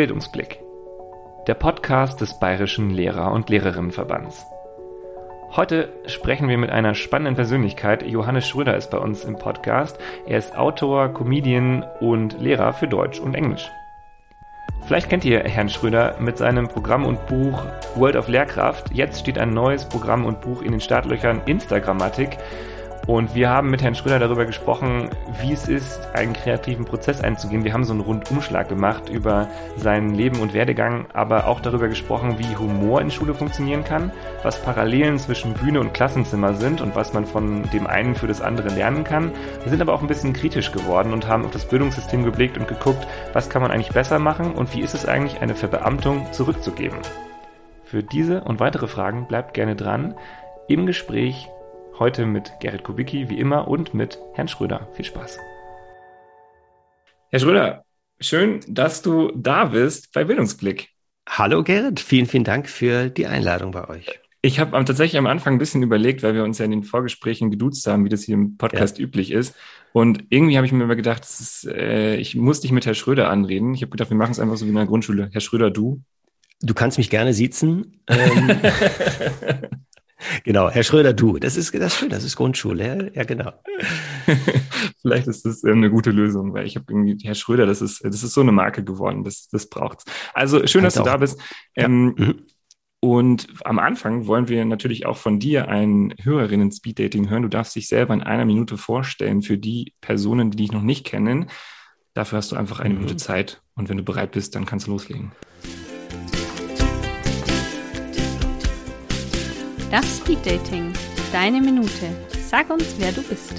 Bildungsblick. Der Podcast des Bayerischen Lehrer- und Lehrerinnenverbands. Heute sprechen wir mit einer spannenden Persönlichkeit. Johannes Schröder ist bei uns im Podcast. Er ist Autor, Comedian und Lehrer für Deutsch und Englisch. Vielleicht kennt ihr Herrn Schröder mit seinem Programm und Buch World of Lehrkraft. Jetzt steht ein neues Programm und Buch in den Startlöchern Instagrammatik. Und wir haben mit Herrn Schröder darüber gesprochen, wie es ist, einen kreativen Prozess einzugehen. Wir haben so einen Rundumschlag gemacht über sein Leben und Werdegang, aber auch darüber gesprochen, wie Humor in Schule funktionieren kann, was Parallelen zwischen Bühne und Klassenzimmer sind und was man von dem einen für das andere lernen kann. Wir sind aber auch ein bisschen kritisch geworden und haben auf das Bildungssystem geblickt und geguckt, was kann man eigentlich besser machen und wie ist es eigentlich, eine Verbeamtung zurückzugeben. Für diese und weitere Fragen bleibt gerne dran. Im Gespräch Heute mit Gerrit Kubicki, wie immer, und mit Herrn Schröder. Viel Spaß. Herr Schröder, schön, dass du da bist bei Bildungsblick. Hallo Gerrit, vielen, vielen Dank für die Einladung bei euch. Ich habe tatsächlich am Anfang ein bisschen überlegt, weil wir uns ja in den Vorgesprächen geduzt haben, wie das hier im Podcast ja. üblich ist. Und irgendwie habe ich mir immer gedacht, ist, äh, ich muss dich mit Herr Schröder anreden. Ich habe gedacht, wir machen es einfach so wie in der Grundschule. Herr Schröder, du. Du kannst mich gerne siezen. Ähm, Genau, Herr Schröder, du. Das ist, das ist schön, das ist Grundschule. Ja, genau. Vielleicht ist das ähm, eine gute Lösung, weil ich habe irgendwie, Herr Schröder, das ist, das ist so eine Marke geworden, das, das braucht's. Also schön, dass du da bist. Ähm, ja. mhm. Und am Anfang wollen wir natürlich auch von dir ein Hörerinnen-Speed-Dating hören. Du darfst dich selber in einer Minute vorstellen für die Personen, die dich noch nicht kennen. Dafür hast du einfach eine mhm. Minute Zeit. Und wenn du bereit bist, dann kannst du loslegen. Das Speed Dating. Deine Minute. Sag uns, wer du bist.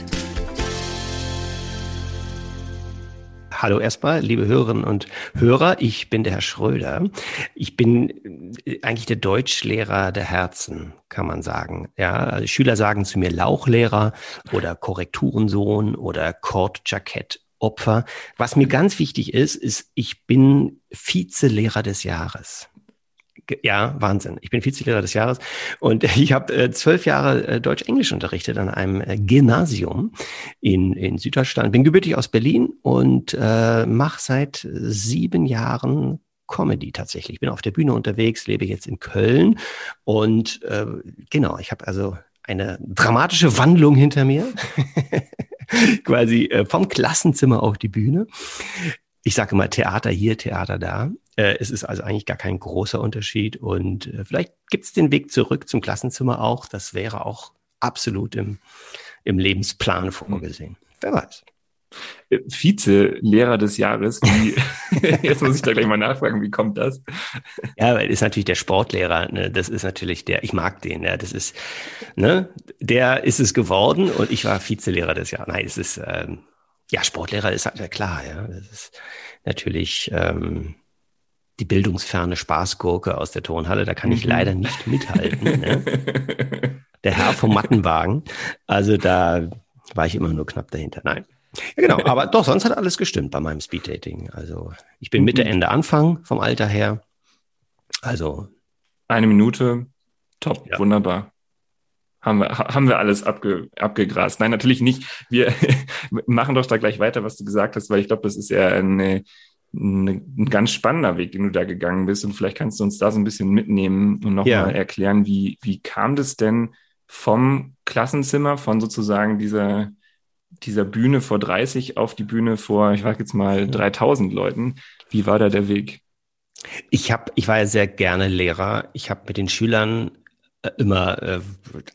Hallo erstmal, liebe Hörerinnen und Hörer. Ich bin der Herr Schröder. Ich bin äh, eigentlich der Deutschlehrer der Herzen, kann man sagen. Ja, also Schüler sagen zu mir Lauchlehrer oder Korrekturensohn oder Kordjackett. Opfer. Was mir ganz wichtig ist, ist, ich bin Vizelehrer des Jahres ja, Wahnsinn. Ich bin Vizelehrer des Jahres und ich habe äh, zwölf Jahre äh, Deutsch-Englisch unterrichtet an einem äh, Gymnasium in, in Süddeutschland. Bin gebürtig aus Berlin und äh, mache seit sieben Jahren Comedy tatsächlich. Ich bin auf der Bühne unterwegs, lebe jetzt in Köln und äh, genau, ich habe also eine dramatische Wandlung hinter mir. Quasi äh, vom Klassenzimmer auf die Bühne. Ich sage immer Theater hier, Theater da. Äh, es ist also eigentlich gar kein großer Unterschied und äh, vielleicht gibt es den Weg zurück zum Klassenzimmer auch. Das wäre auch absolut im, im Lebensplan hm. vorgesehen. Wer weiß. Äh, Vize-Lehrer des Jahres. Wie, jetzt muss ich da gleich mal nachfragen, wie kommt das? Ja, weil ist natürlich der Sportlehrer. Ne? Das ist natürlich der, ich mag den. Ja, das ist, ne, der ist es geworden und ich war Vizelehrer des Jahres. Nein, es ist, ähm, ja, Sportlehrer ist halt klar. Ja, das ist natürlich ähm, die bildungsferne Spaßgurke aus der Turnhalle. Da kann ich mhm. leider nicht mithalten. ne? Der Herr vom Mattenwagen. Also da war ich immer nur knapp dahinter. Nein. Ja, genau, aber doch, sonst hat alles gestimmt bei meinem Speeddating. Also ich bin Mitte, mhm. Ende, Anfang vom Alter her. Also. Eine Minute, top, ja. wunderbar. Haben wir, haben wir alles abge, abgegrast. Nein, natürlich nicht. Wir machen doch da gleich weiter, was du gesagt hast, weil ich glaube, das ist ja eine, ein ganz spannender Weg, den du da gegangen bist. Und vielleicht kannst du uns da so ein bisschen mitnehmen und nochmal ja. erklären, wie, wie kam das denn vom Klassenzimmer, von sozusagen dieser, dieser Bühne vor 30 auf die Bühne vor, ich sag jetzt mal, 3000 Leuten. Wie war da der Weg? Ich habe, ich war ja sehr gerne Lehrer. Ich habe mit den Schülern immer äh,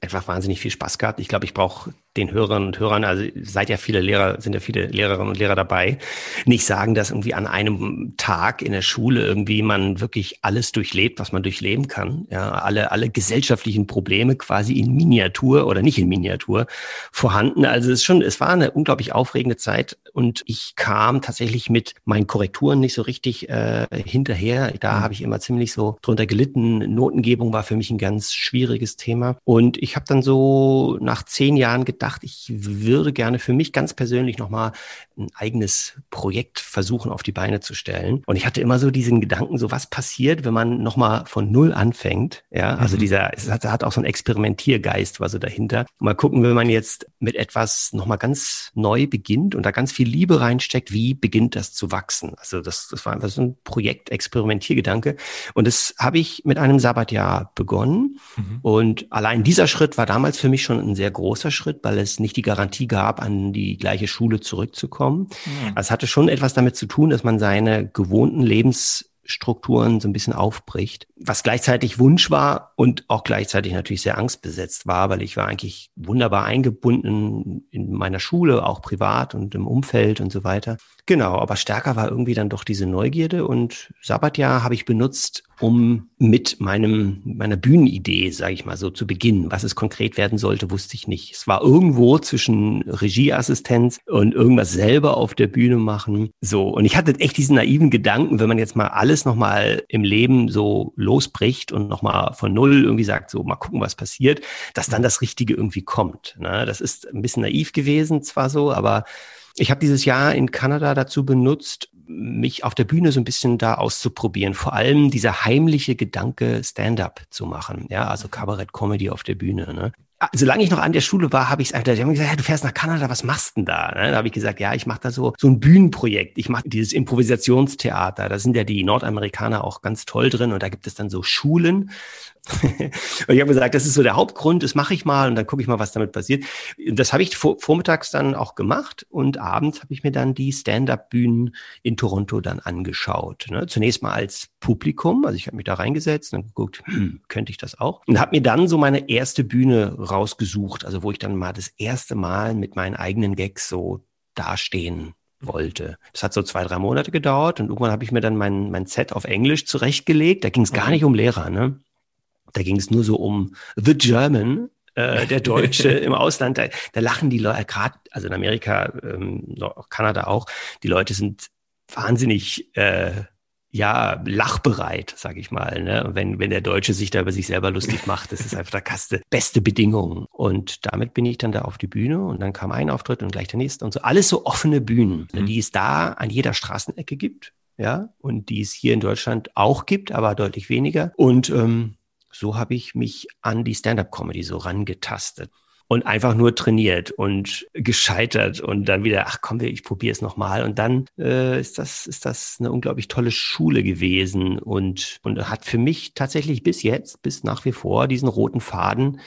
einfach wahnsinnig viel Spaß gehabt. Ich glaube, ich brauche den Hörern und Hörern, also seid ja viele Lehrer, sind ja viele Lehrerinnen und Lehrer dabei, nicht sagen, dass irgendwie an einem Tag in der Schule irgendwie man wirklich alles durchlebt, was man durchleben kann. Ja, alle, alle gesellschaftlichen Probleme quasi in Miniatur oder nicht in Miniatur vorhanden. Also es ist schon, es war eine unglaublich aufregende Zeit und ich kam tatsächlich mit meinen Korrekturen nicht so richtig äh, hinterher. Da mhm. habe ich immer ziemlich so drunter gelitten. Notengebung war für mich ein ganz schwieriges Thema und ich habe dann so nach zehn Jahren gedacht, ich würde gerne für mich ganz persönlich nochmal ein eigenes Projekt versuchen auf die Beine zu stellen. Und ich hatte immer so diesen Gedanken, so was passiert, wenn man nochmal von Null anfängt. Ja, also mhm. dieser, es hat, hat, auch so einen Experimentiergeist, war so dahinter. Mal gucken, wenn man jetzt mit etwas nochmal ganz neu beginnt und da ganz viel Liebe reinsteckt, wie beginnt das zu wachsen? Also das, das war einfach so ein Projekt, Experimentiergedanke. Und das habe ich mit einem Sabbatjahr begonnen. Mhm. Und allein dieser Schritt war damals für mich schon ein sehr großer Schritt, weil es nicht die Garantie gab, an die gleiche Schule zurückzukommen. Mhm. Also es hatte schon etwas damit zu tun, dass man seine gewohnten Lebens Strukturen so ein bisschen aufbricht, was gleichzeitig Wunsch war und auch gleichzeitig natürlich sehr angstbesetzt war, weil ich war eigentlich wunderbar eingebunden in meiner Schule, auch privat und im Umfeld und so weiter. Genau, aber stärker war irgendwie dann doch diese Neugierde und Sabbatjahr habe ich benutzt, um mit meinem meiner Bühnenidee, sage ich mal so, zu beginnen. Was es konkret werden sollte, wusste ich nicht. Es war irgendwo zwischen Regieassistenz und irgendwas selber auf der Bühne machen. So und ich hatte echt diesen naiven Gedanken, wenn man jetzt mal alles noch mal im Leben so losbricht und noch mal von null irgendwie sagt, so mal gucken, was passiert, dass dann das Richtige irgendwie kommt. Ne? Das ist ein bisschen naiv gewesen, zwar so, aber ich habe dieses Jahr in Kanada dazu benutzt, mich auf der Bühne so ein bisschen da auszuprobieren. Vor allem dieser heimliche Gedanke, Stand-up zu machen. Ja, also Kabarett-Comedy auf der Bühne. Ne? Solange ich noch an der Schule war, habe ich es einfach, die haben gesagt, ja, du fährst nach Kanada, was machst denn da? Ne? Da habe ich gesagt, ja, ich mache da so, so ein Bühnenprojekt. Ich mache dieses Improvisationstheater. Da sind ja die Nordamerikaner auch ganz toll drin und da gibt es dann so Schulen, und ich habe gesagt, das ist so der Hauptgrund, das mache ich mal und dann gucke ich mal, was damit passiert. Das habe ich vor, vormittags dann auch gemacht und abends habe ich mir dann die Stand-up-Bühnen in Toronto dann angeschaut. Ne? Zunächst mal als Publikum, also ich habe mich da reingesetzt und geguckt, hm, könnte ich das auch? Und habe mir dann so meine erste Bühne rausgesucht, also wo ich dann mal das erste Mal mit meinen eigenen Gags so dastehen wollte. Das hat so zwei, drei Monate gedauert und irgendwann habe ich mir dann mein, mein Set auf Englisch zurechtgelegt. Da ging es gar nicht um Lehrer, ne? Da ging es nur so um The German, äh, der Deutsche im Ausland. Da, da lachen die Leute, gerade, also in Amerika, ähm, Kanada auch, die Leute sind wahnsinnig äh, ja, lachbereit, sag ich mal. Ne? Wenn, wenn der Deutsche sich da über sich selber lustig macht, das ist einfach der Kaste. Beste Bedingungen. Und damit bin ich dann da auf die Bühne und dann kam ein Auftritt und gleich der nächste und so. Alles so offene Bühnen, mhm. die es da an jeder Straßenecke gibt. Ja, und die es hier in Deutschland auch gibt, aber deutlich weniger. Und ähm, so habe ich mich an die Stand-up-Comedy so rangetastet und einfach nur trainiert und gescheitert und dann wieder, ach komm, ich probiere es nochmal. Und dann äh, ist, das, ist das eine unglaublich tolle Schule gewesen und, und hat für mich tatsächlich bis jetzt, bis nach wie vor diesen roten Faden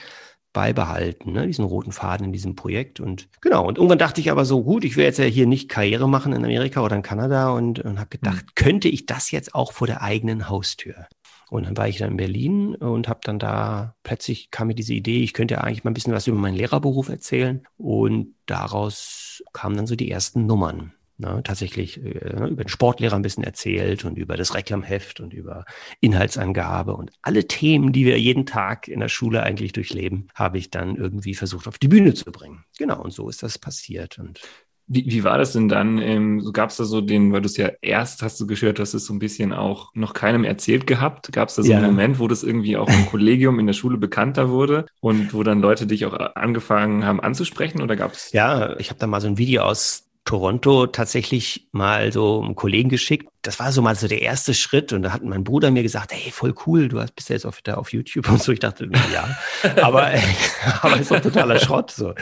beibehalten, ne? diesen roten Faden in diesem Projekt. Und genau, und irgendwann dachte ich aber so, gut, ich will jetzt ja hier nicht Karriere machen in Amerika oder in Kanada und, und habe gedacht, mhm. könnte ich das jetzt auch vor der eigenen Haustür? Und dann war ich dann in Berlin und habe dann da plötzlich kam mir diese Idee, ich könnte ja eigentlich mal ein bisschen was über meinen Lehrerberuf erzählen. Und daraus kamen dann so die ersten Nummern. Ne, tatsächlich äh, über den Sportlehrer ein bisschen erzählt und über das Reklamheft und über Inhaltsangabe und alle Themen, die wir jeden Tag in der Schule eigentlich durchleben, habe ich dann irgendwie versucht auf die Bühne zu bringen. Genau, und so ist das passiert. Und wie, wie war das denn dann? Ähm, so gab es da so den, weil du es ja erst hast du gehört, dass es so ein bisschen auch noch keinem erzählt gehabt. Gab es da so ja. einen Moment, wo das irgendwie auch im Kollegium in der Schule bekannter wurde und wo dann Leute dich auch angefangen haben anzusprechen? Oder gab es? Ja, ich habe da mal so ein Video aus Toronto tatsächlich mal so einen Kollegen geschickt. Das war so mal so der erste Schritt und da hat mein Bruder mir gesagt, hey, voll cool, du bist ja jetzt auf, da auf YouTube und so. Ich dachte, ja, aber, aber ist doch totaler Schrott so.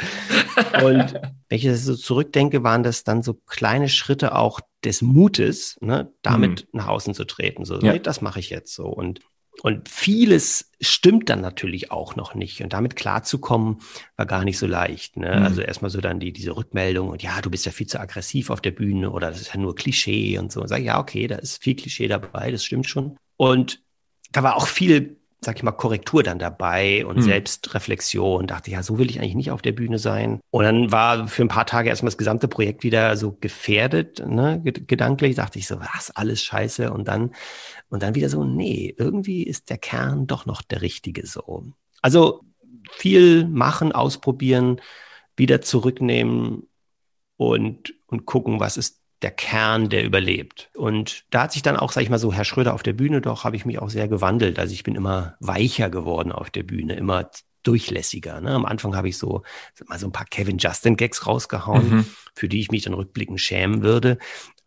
Und wenn ich das so zurückdenke, waren das dann so kleine Schritte auch des Mutes, ne, damit mhm. nach außen zu treten. So, ja. nee, das mache ich jetzt so. Und und vieles stimmt dann natürlich auch noch nicht. Und damit klarzukommen, war gar nicht so leicht. Ne? Mhm. Also erstmal so dann die, diese Rückmeldung und ja, du bist ja viel zu aggressiv auf der Bühne oder das ist ja nur Klischee und so. Und sag, ja, okay, da ist viel Klischee dabei, das stimmt schon. Und da war auch viel sag ich mal, Korrektur dann dabei und hm. Selbstreflexion. Dachte, ja, so will ich eigentlich nicht auf der Bühne sein. Und dann war für ein paar Tage erstmal das gesamte Projekt wieder so gefährdet, ne, gedanklich. Dachte ich so, was, alles scheiße. Und dann, und dann wieder so, nee, irgendwie ist der Kern doch noch der richtige so. Also viel machen, ausprobieren, wieder zurücknehmen und, und gucken, was ist der Kern, der überlebt. Und da hat sich dann auch, sag ich mal so, Herr Schröder auf der Bühne, doch habe ich mich auch sehr gewandelt. Also ich bin immer weicher geworden auf der Bühne, immer durchlässiger. Ne? Am Anfang habe ich so mal so ein paar Kevin Justin Gags rausgehauen, mhm. für die ich mich dann rückblickend schämen würde.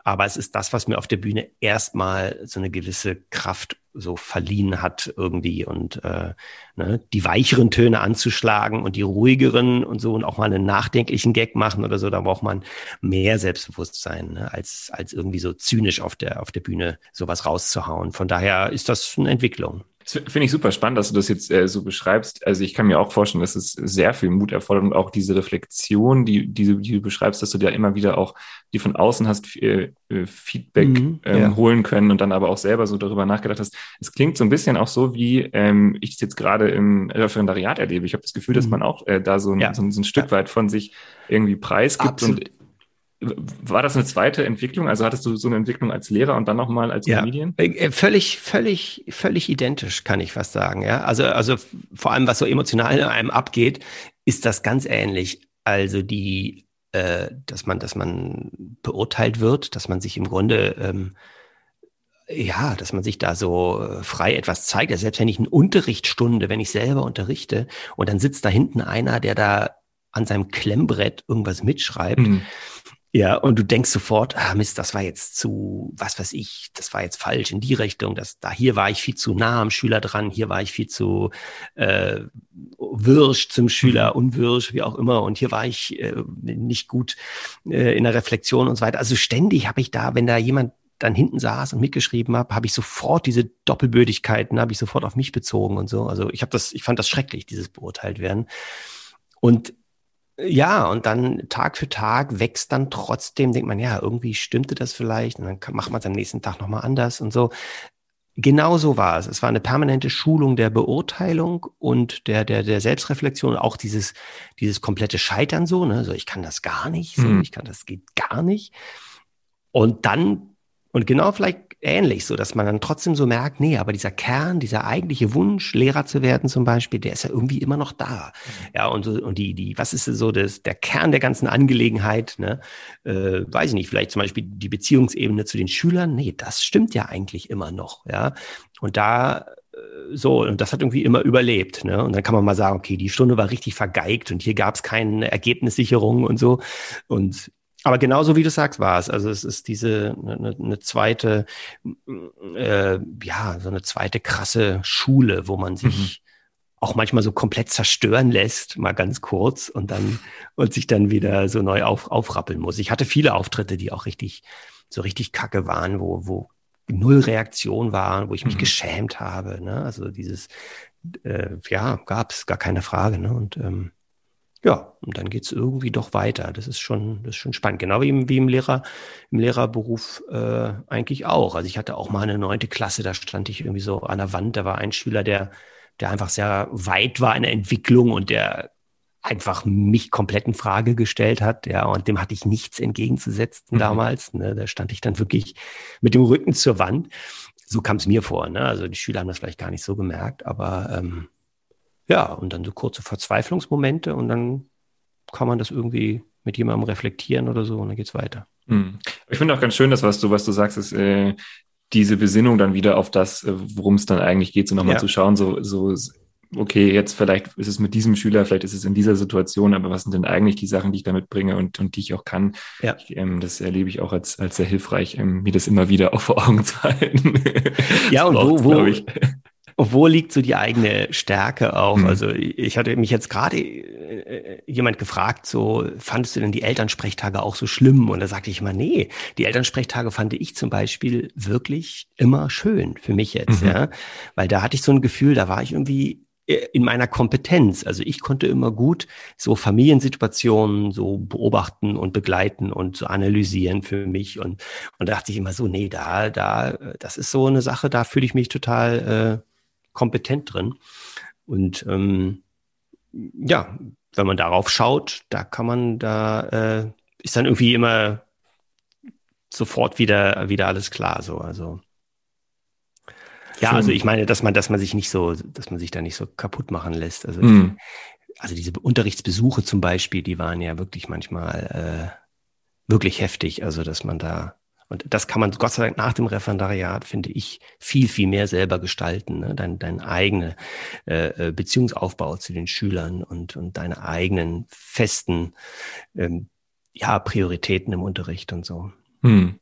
Aber es ist das, was mir auf der Bühne erstmal so eine gewisse Kraft so verliehen hat irgendwie und äh, ne, die weicheren Töne anzuschlagen und die ruhigeren und so und auch mal einen nachdenklichen Gag machen oder so, da braucht man mehr Selbstbewusstsein, ne, als, als irgendwie so zynisch auf der, auf der Bühne sowas rauszuhauen. Von daher ist das eine Entwicklung. Finde ich super spannend, dass du das jetzt äh, so beschreibst. Also ich kann mir auch vorstellen, dass es sehr viel Mut erfordert und auch diese Reflexion, die, die, die du beschreibst, dass du dir immer wieder auch, die von außen hast, äh, äh, Feedback mhm, ähm, ja. holen können und dann aber auch selber so darüber nachgedacht hast. Es klingt so ein bisschen auch so, wie ähm, ich es jetzt gerade im Referendariat erlebe. Ich habe das Gefühl, dass mhm. man auch äh, da so ein, ja. so, so, ein Stück ja. weit von sich irgendwie preisgibt Absolut. und war das eine zweite Entwicklung? Also hattest du so eine Entwicklung als Lehrer und dann nochmal als ja, Comedian? Äh, völlig, völlig, völlig identisch, kann ich fast sagen. Ja, also, also vor allem, was so emotional in einem abgeht, ist das ganz ähnlich. Also die, äh, dass man, dass man beurteilt wird, dass man sich im Grunde ähm, ja, dass man sich da so äh, frei etwas zeigt. Also selbst wenn ich eine Unterrichtsstunde, wenn ich selber unterrichte und dann sitzt da hinten einer, der da an seinem Klemmbrett irgendwas mitschreibt, mhm. Ja, und du denkst sofort, ah Mist, das war jetzt zu, was weiß ich, das war jetzt falsch in die Richtung, das, da hier war ich viel zu nah am Schüler dran, hier war ich viel zu äh, wirsch zum Schüler, mhm. unwirsch, wie auch immer, und hier war ich äh, nicht gut äh, in der Reflexion und so weiter. Also ständig habe ich da, wenn da jemand dann hinten saß und mitgeschrieben habe, habe ich sofort diese Doppelbödigkeiten, habe ich sofort auf mich bezogen und so. Also ich habe das, ich fand das schrecklich, dieses beurteilt werden. Und ja, und dann Tag für Tag wächst dann trotzdem, denkt man, ja, irgendwie stimmte das vielleicht und dann macht man es am nächsten Tag nochmal anders und so. Genau so war es. Es war eine permanente Schulung der Beurteilung und der, der, der Selbstreflexion, auch dieses, dieses komplette Scheitern so, ne, so ich kann das gar nicht, so, mhm. ich kann das geht gar nicht. Und dann, und genau vielleicht ähnlich, so dass man dann trotzdem so merkt, nee, aber dieser Kern, dieser eigentliche Wunsch, Lehrer zu werden zum Beispiel, der ist ja irgendwie immer noch da. Mhm. Ja, und, so, und die, die, was ist so das, der Kern der ganzen Angelegenheit, ne? Äh, weiß ich nicht, vielleicht zum Beispiel die Beziehungsebene zu den Schülern, nee, das stimmt ja eigentlich immer noch, ja. Und da äh, so, und das hat irgendwie immer überlebt. Ne? Und dann kann man mal sagen, okay, die Stunde war richtig vergeigt und hier gab es keine Ergebnissicherung und so. Und aber genauso wie du sagst, war es. Also es ist diese eine, eine zweite, äh, ja, so eine zweite krasse Schule, wo man sich mhm. auch manchmal so komplett zerstören lässt, mal ganz kurz und dann und sich dann wieder so neu auf, aufrappeln muss. Ich hatte viele Auftritte, die auch richtig, so richtig kacke waren, wo, wo null Reaktion waren, wo ich mich mhm. geschämt habe. Ne? Also dieses, äh, ja, gab es gar keine Frage. Ne? Und ähm, ja, und dann geht's irgendwie doch weiter. Das ist schon, das ist schon spannend. Genau wie im, wie im Lehrer, im Lehrerberuf äh, eigentlich auch. Also ich hatte auch mal eine neunte Klasse, da stand ich irgendwie so an der Wand, da war ein Schüler, der, der einfach sehr weit war in der Entwicklung und der einfach mich komplett in Frage gestellt hat, ja, und dem hatte ich nichts entgegenzusetzen mhm. damals. Ne? Da stand ich dann wirklich mit dem Rücken zur Wand. So kam es mir vor. Ne? Also die Schüler haben das vielleicht gar nicht so gemerkt, aber ähm, ja, und dann so kurze Verzweiflungsmomente und dann kann man das irgendwie mit jemandem reflektieren oder so und dann geht's weiter. Hm. Ich finde auch ganz schön, dass was du, was du sagst, ist äh, diese Besinnung dann wieder auf das, äh, worum es dann eigentlich geht, so nochmal ja. zu schauen, so, so, okay, jetzt vielleicht ist es mit diesem Schüler, vielleicht ist es in dieser Situation, aber was sind denn eigentlich die Sachen, die ich damit bringe und, und die ich auch kann? Ja. Ich, ähm, das erlebe ich auch als, als sehr hilfreich, ähm, mir das immer wieder auch vor Augen zu halten. Ja, und wo, wo, wo liegt so die eigene Stärke auch? Mhm. Also ich hatte mich jetzt gerade äh, jemand gefragt, so fandest du denn die Elternsprechtage auch so schlimm? Und da sagte ich immer, nee, die Elternsprechtage fand ich zum Beispiel wirklich immer schön für mich jetzt, mhm. ja, weil da hatte ich so ein Gefühl, da war ich irgendwie äh, in meiner Kompetenz. Also ich konnte immer gut so Familiensituationen so beobachten und begleiten und so analysieren für mich. Und, und da dachte ich immer so, nee, da, da, das ist so eine Sache, da fühle ich mich total äh, kompetent drin. Und ähm, ja, wenn man darauf schaut, da kann man, da äh, ist dann irgendwie immer sofort wieder, wieder alles klar. So, also. Ja, also ich meine, dass man, dass man sich nicht so, dass man sich da nicht so kaputt machen lässt. Also, mm. also diese Unterrichtsbesuche zum Beispiel, die waren ja wirklich manchmal äh, wirklich heftig. Also, dass man da, und das kann man Gott sei Dank nach dem Referendariat, finde ich, viel, viel mehr selber gestalten. Ne? Dein, dein eigene äh, äh, Beziehungsaufbau zu den Schülern und, und deine eigenen festen ähm, ja, Prioritäten im Unterricht und so. Hm.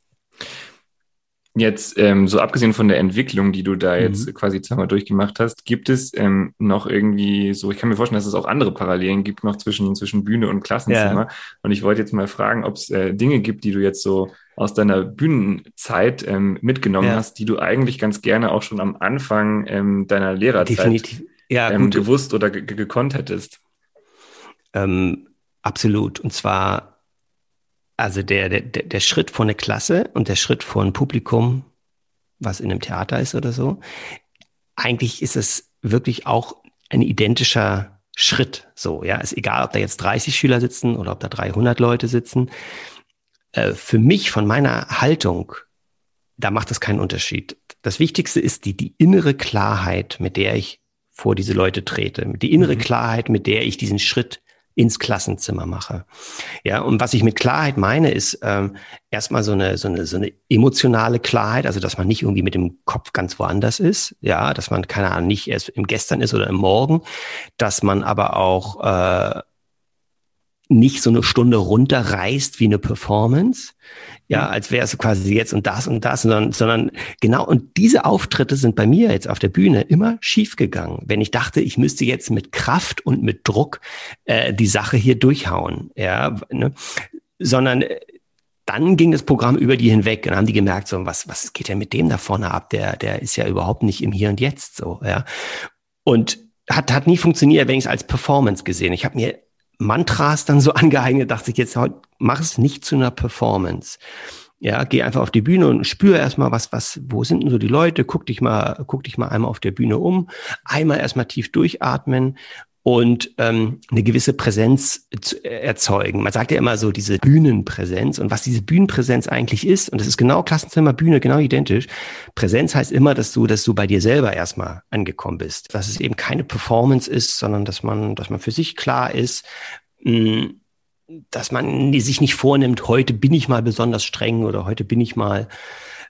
Jetzt, ähm, so abgesehen von der Entwicklung, die du da jetzt mhm. quasi zweimal durchgemacht hast, gibt es ähm, noch irgendwie so, ich kann mir vorstellen, dass es auch andere Parallelen gibt noch zwischen, zwischen Bühne und Klassenzimmer. Ja. Und ich wollte jetzt mal fragen, ob es äh, Dinge gibt, die du jetzt so aus deiner Bühnenzeit ähm, mitgenommen ja. hast, die du eigentlich ganz gerne auch schon am Anfang ähm, deiner Lehrerzeit Definitiv. Ja, ähm, gewusst oder gekonnt hättest. Ähm, absolut. Und zwar also der, der, der Schritt vor eine Klasse und der Schritt vor ein Publikum, was in einem Theater ist oder so, eigentlich ist es wirklich auch ein identischer Schritt. So, ja, ist egal, ob da jetzt 30 Schüler sitzen oder ob da 300 Leute sitzen. Äh, für mich, von meiner Haltung, da macht es keinen Unterschied. Das Wichtigste ist die, die innere Klarheit, mit der ich vor diese Leute trete, die innere mhm. Klarheit, mit der ich diesen Schritt ins Klassenzimmer mache. Ja, und was ich mit Klarheit meine, ist ähm, erstmal so eine, so, eine, so eine emotionale Klarheit, also dass man nicht irgendwie mit dem Kopf ganz woanders ist, ja, dass man, keine Ahnung, nicht erst im Gestern ist oder im Morgen, dass man aber auch äh, nicht so eine Stunde runterreißt wie eine Performance, ja, als wäre es quasi jetzt und das und das, sondern, sondern genau, und diese Auftritte sind bei mir jetzt auf der Bühne immer schief gegangen, wenn ich dachte, ich müsste jetzt mit Kraft und mit Druck äh, die Sache hier durchhauen, ja, ne? sondern äh, dann ging das Programm über die hinweg und haben die gemerkt, so, was, was geht denn mit dem da vorne ab? Der, der ist ja überhaupt nicht im Hier und Jetzt so, ja. Und hat, hat nie funktioniert, wenn ich es als Performance gesehen. Ich habe mir Mantras dann so angeeignet, dachte ich jetzt, mach es nicht zu einer Performance. Ja, geh einfach auf die Bühne und spür erstmal, was, was, wo sind denn so die Leute? Guck dich mal, guck dich mal einmal auf der Bühne um, einmal erstmal tief durchatmen und ähm, eine gewisse Präsenz zu erzeugen. Man sagt ja immer so diese Bühnenpräsenz und was diese Bühnenpräsenz eigentlich ist, und das ist genau Klassenzimmer, Bühne, genau identisch. Präsenz heißt immer, dass du, dass du bei dir selber erstmal angekommen bist, dass es eben keine Performance ist, sondern dass man, dass man für sich klar ist, mh, hm, dass man sich nicht vornimmt, heute bin ich mal besonders streng oder heute bin ich mal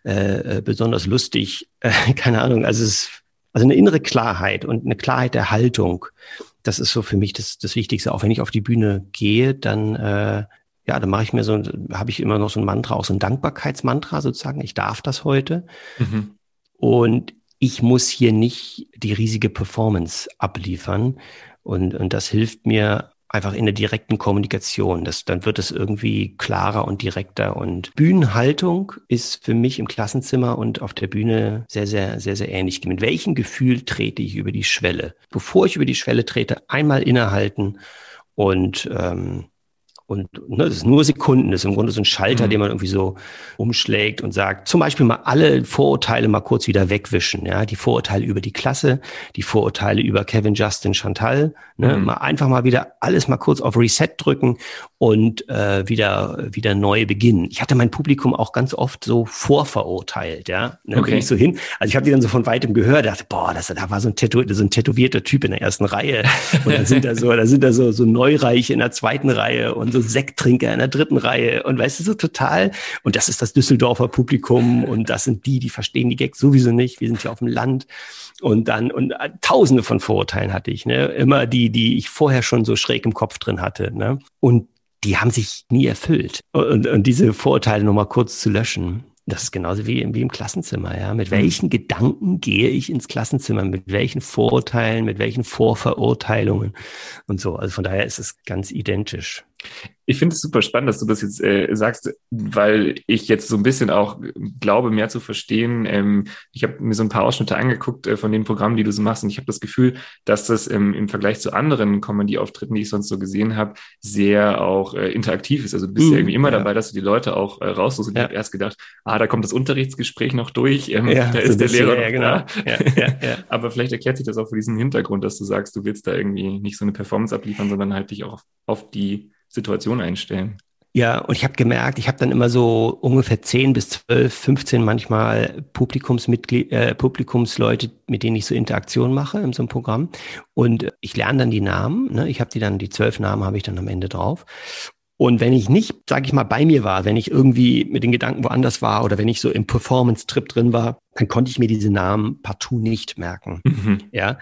äh, äh besonders lustig. Äh, keine Ahnung. Also es also eine innere Klarheit und eine Klarheit der Haltung das ist so für mich das, das Wichtigste. Auch wenn ich auf die Bühne gehe, dann äh, ja, dann mache ich mir so, habe ich immer noch so ein Mantra, auch so ein Dankbarkeitsmantra sozusagen. Ich darf das heute. Mhm. Und ich muss hier nicht die riesige Performance abliefern. Und, und das hilft mir einfach in der direkten Kommunikation. Das, dann wird es irgendwie klarer und direkter. Und Bühnenhaltung ist für mich im Klassenzimmer und auf der Bühne sehr, sehr, sehr, sehr ähnlich. Mit welchem Gefühl trete ich über die Schwelle? Bevor ich über die Schwelle trete, einmal innehalten und ähm, und ne, das ist nur Sekunden, das ist im Grunde so ein Schalter, mhm. den man irgendwie so umschlägt und sagt, zum Beispiel mal alle Vorurteile mal kurz wieder wegwischen. Ja, die Vorurteile über die Klasse, die Vorurteile über Kevin, Justin, Chantal. Ne, mhm. mal einfach mal wieder alles mal kurz auf Reset drücken und äh, wieder wieder neu beginnen. Ich hatte mein Publikum auch ganz oft so vorverurteilt. Ja, ne, okay. bin ich so hin. Also ich habe die dann so von weitem gehört, dachte, boah, das, da war so ein, Tätow so ein tätowierter Typ in der ersten Reihe und dann sind da so, da sind da so so Neureiche in der zweiten Reihe und so so Sekttrinker in der dritten Reihe und weißt du, so total. Und das ist das Düsseldorfer Publikum und das sind die, die verstehen die Gags sowieso nicht. Wir sind ja auf dem Land. Und dann, und äh, tausende von Vorurteilen hatte ich, ne? Immer die, die ich vorher schon so schräg im Kopf drin hatte, ne? Und die haben sich nie erfüllt. Und, und diese Vorurteile nochmal kurz zu löschen. Das ist genauso wie, wie im Klassenzimmer, ja. Mit mhm. welchen Gedanken gehe ich ins Klassenzimmer? Mit welchen Vorurteilen, mit welchen Vorverurteilungen und so. Also von daher ist es ganz identisch. Ich finde es super spannend, dass du das jetzt äh, sagst, weil ich jetzt so ein bisschen auch glaube, mehr zu verstehen. Ähm, ich habe mir so ein paar Ausschnitte angeguckt äh, von den Programmen, die du so machst, und ich habe das Gefühl, dass das ähm, im Vergleich zu anderen Comedy-Auftritten, die ich sonst so gesehen habe, sehr auch äh, interaktiv ist. Also du bist mm, ja irgendwie immer ja. dabei, dass du die Leute auch äh, raussuchst. Und ja. ich habe erst gedacht, ah, da kommt das Unterrichtsgespräch noch durch, ähm, ja, da ist der Lehrer ja, genau. Aber vielleicht erklärt sich das auch für diesen Hintergrund, dass du sagst, du willst da irgendwie nicht so eine Performance abliefern, sondern halt dich auch auf die Situation einstellen. Ja, und ich habe gemerkt, ich habe dann immer so ungefähr 10 bis 12, 15 manchmal Publikumsmitglied, äh, Publikumsleute, mit denen ich so Interaktion mache in so einem Programm. Und ich lerne dann die Namen. Ne? Ich habe die dann, die zwölf Namen habe ich dann am Ende drauf. Und wenn ich nicht, sage ich mal, bei mir war, wenn ich irgendwie mit den Gedanken woanders war oder wenn ich so im Performance-Trip drin war, dann konnte ich mir diese Namen partout nicht merken. Mhm. Ja.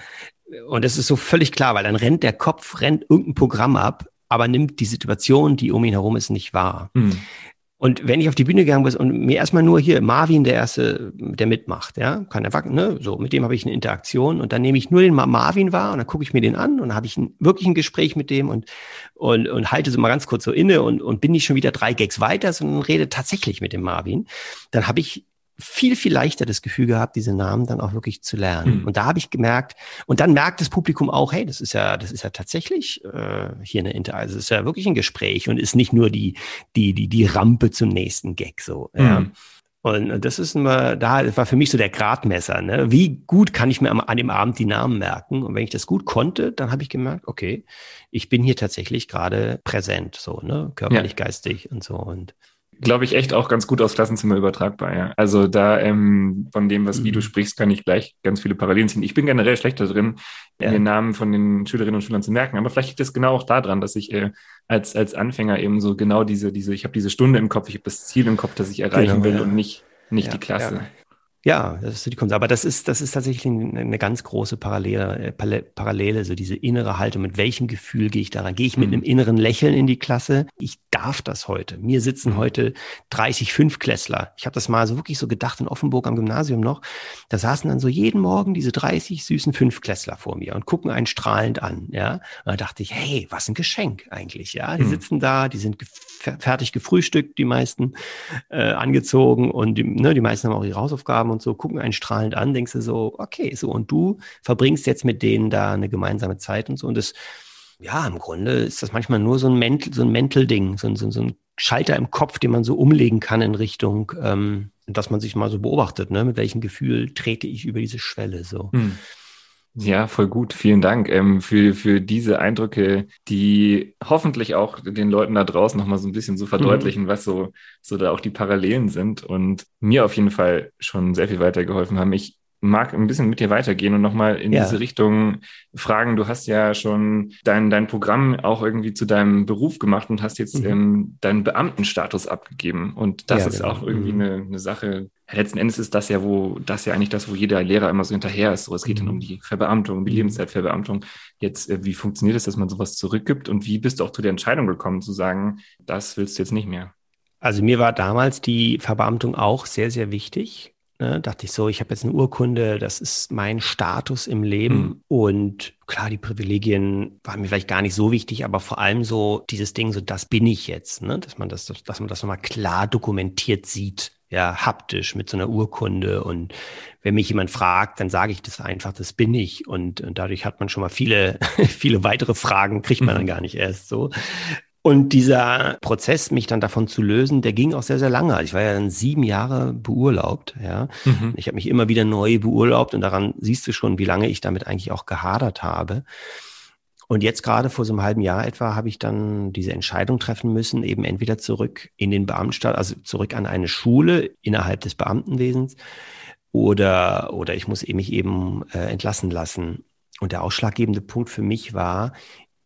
Und das ist so völlig klar, weil dann rennt der Kopf, rennt irgendein Programm ab, aber nimmt die Situation, die um ihn herum ist, nicht wahr. Mhm. Und wenn ich auf die Bühne gegangen bin und mir erstmal nur hier Marvin, der erste, der mitmacht, ja, kann erwachsen, ne, so, mit dem habe ich eine Interaktion und dann nehme ich nur den Marvin wahr und dann gucke ich mir den an und dann habe ich ein, wirklich ein Gespräch mit dem und, und, und halte so mal ganz kurz so inne und, und bin nicht schon wieder drei Gags weiter, sondern rede tatsächlich mit dem Marvin. Dann habe ich viel, viel leichter das Gefühl gehabt, diese Namen dann auch wirklich zu lernen. Mhm. Und da habe ich gemerkt, und dann merkt das Publikum auch, hey, das ist ja, das ist ja tatsächlich äh, hier eine Inter, also es ist ja wirklich ein Gespräch und ist nicht nur die, die, die, die Rampe zum nächsten Gag so. Mhm. Ja. Und das ist immer, da war für mich so der Gradmesser. Ne? Wie gut kann ich mir am, an dem Abend die Namen merken? Und wenn ich das gut konnte, dann habe ich gemerkt, okay, ich bin hier tatsächlich gerade präsent, so, ne, körperlich, ja. geistig und so. Und glaube ich, echt auch ganz gut aufs Klassenzimmer übertragbar, ja. Also da ähm, von dem, was mhm. wie du sprichst, kann ich gleich ganz viele Parallelen ziehen. Ich bin generell schlechter drin, ja. den Namen von den Schülerinnen und Schülern zu merken, aber vielleicht liegt es genau auch daran, dass ich äh, als, als Anfänger eben so genau diese, diese, ich habe diese Stunde im Kopf, ich habe das Ziel im Kopf, das ich erreichen genau, will ja. und nicht, nicht ja, die Klasse. Ja, das ist die Kunst. Aber das ist, das ist tatsächlich eine ganz große Parallele, Parallele, so diese innere Haltung. Mit welchem Gefühl gehe ich daran? Gehe ich mit mhm. einem inneren Lächeln in die Klasse? Ich darf das heute. Mir sitzen mhm. heute 30 Fünfklässler. Ich habe das mal so wirklich so gedacht in Offenburg am Gymnasium noch. Da saßen dann so jeden Morgen diese 30 süßen Fünfklässler vor mir und gucken einen strahlend an. Ja, und da dachte ich, hey, was ein Geschenk eigentlich. Ja, die mhm. sitzen da, die sind fertig gefrühstückt, die meisten äh, angezogen und die, ne, die meisten haben auch ihre Hausaufgaben und so, gucken einen strahlend an, denkst du so, okay, so und du verbringst jetzt mit denen da eine gemeinsame Zeit und so und das, ja, im Grunde ist das manchmal nur so ein Mental, so ein Mental-Ding, so, so, so ein Schalter im Kopf, den man so umlegen kann in Richtung, ähm, dass man sich mal so beobachtet, ne, mit welchem Gefühl trete ich über diese Schwelle so. Hm. Ja, voll gut. Vielen Dank ähm, für, für diese Eindrücke, die hoffentlich auch den Leuten da draußen nochmal so ein bisschen so verdeutlichen, mhm. was so, so da auch die Parallelen sind und mir auf jeden Fall schon sehr viel weitergeholfen haben. Ich mag ein bisschen mit dir weitergehen und nochmal in ja. diese Richtung fragen. Du hast ja schon dein, dein Programm auch irgendwie zu deinem Beruf gemacht und hast jetzt mhm. ähm, deinen Beamtenstatus abgegeben. Und das ja, ist genau. auch irgendwie mhm. eine, eine Sache. Letzten Endes ist das ja, wo das ja eigentlich das, wo jeder Lehrer immer so hinterher ist. So, es geht mhm. dann um die Verbeamtung, um die mhm. Lebenszeitverbeamtung. Jetzt, äh, wie funktioniert es, dass man sowas zurückgibt und wie bist du auch zu der Entscheidung gekommen, zu sagen, das willst du jetzt nicht mehr? Also mir war damals die Verbeamtung auch sehr, sehr wichtig. Ne, dachte ich so, ich habe jetzt eine Urkunde, das ist mein Status im Leben. Mhm. Und klar, die Privilegien waren mir vielleicht gar nicht so wichtig, aber vor allem so dieses Ding, so das bin ich jetzt, ne? dass man das, dass man das nochmal klar dokumentiert sieht, ja, haptisch mit so einer Urkunde. Und wenn mich jemand fragt, dann sage ich das einfach, das bin ich. Und, und dadurch hat man schon mal viele, viele weitere Fragen, kriegt man mhm. dann gar nicht erst so. Und dieser Prozess, mich dann davon zu lösen, der ging auch sehr, sehr lange. Ich war ja dann sieben Jahre beurlaubt. Ja, mhm. ich habe mich immer wieder neu beurlaubt und daran siehst du schon, wie lange ich damit eigentlich auch gehadert habe. Und jetzt gerade vor so einem halben Jahr etwa habe ich dann diese Entscheidung treffen müssen, eben entweder zurück in den Beamtenstaat, also zurück an eine Schule innerhalb des Beamtenwesens, oder oder ich muss mich eben äh, entlassen lassen. Und der ausschlaggebende Punkt für mich war,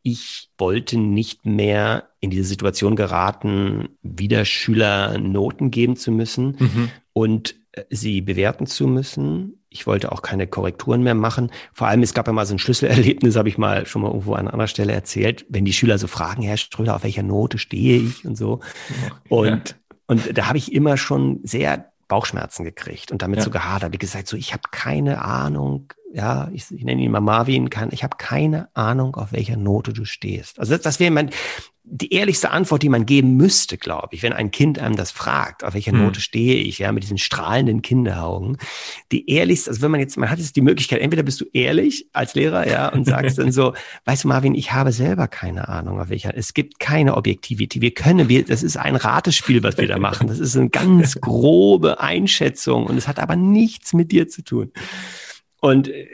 ich wollte nicht mehr in diese Situation geraten, wieder Schüler Noten geben zu müssen mhm. und äh, sie bewerten zu müssen. Ich wollte auch keine Korrekturen mehr machen. Vor allem, es gab ja mal so ein Schlüsselerlebnis, habe ich mal schon mal irgendwo an anderer Stelle erzählt, wenn die Schüler so fragen, Herr Ströder, auf welcher Note stehe ich und so. Und, ja. und da habe ich immer schon sehr Bauchschmerzen gekriegt und damit ja. so gehadert. Wie gesagt, so ich habe keine Ahnung, ja, ich, ich nenne ihn mal Marvin, kann, ich habe keine Ahnung, auf welcher Note du stehst. Also das, das wäre mein, die ehrlichste Antwort, die man geben müsste, glaube ich, wenn ein Kind einem das fragt, auf welcher hm. Note stehe ich, ja, mit diesen strahlenden Kinderaugen. Die ehrlichste, also wenn man jetzt, man hat jetzt die Möglichkeit, entweder bist du ehrlich als Lehrer, ja, und sagst dann so, weißt du, Marvin, ich habe selber keine Ahnung, auf welcher, es gibt keine Objektivität. Wir können, wir, das ist ein Ratespiel, was wir da machen. Das ist eine ganz grobe Einschätzung und es hat aber nichts mit dir zu tun. Und äh,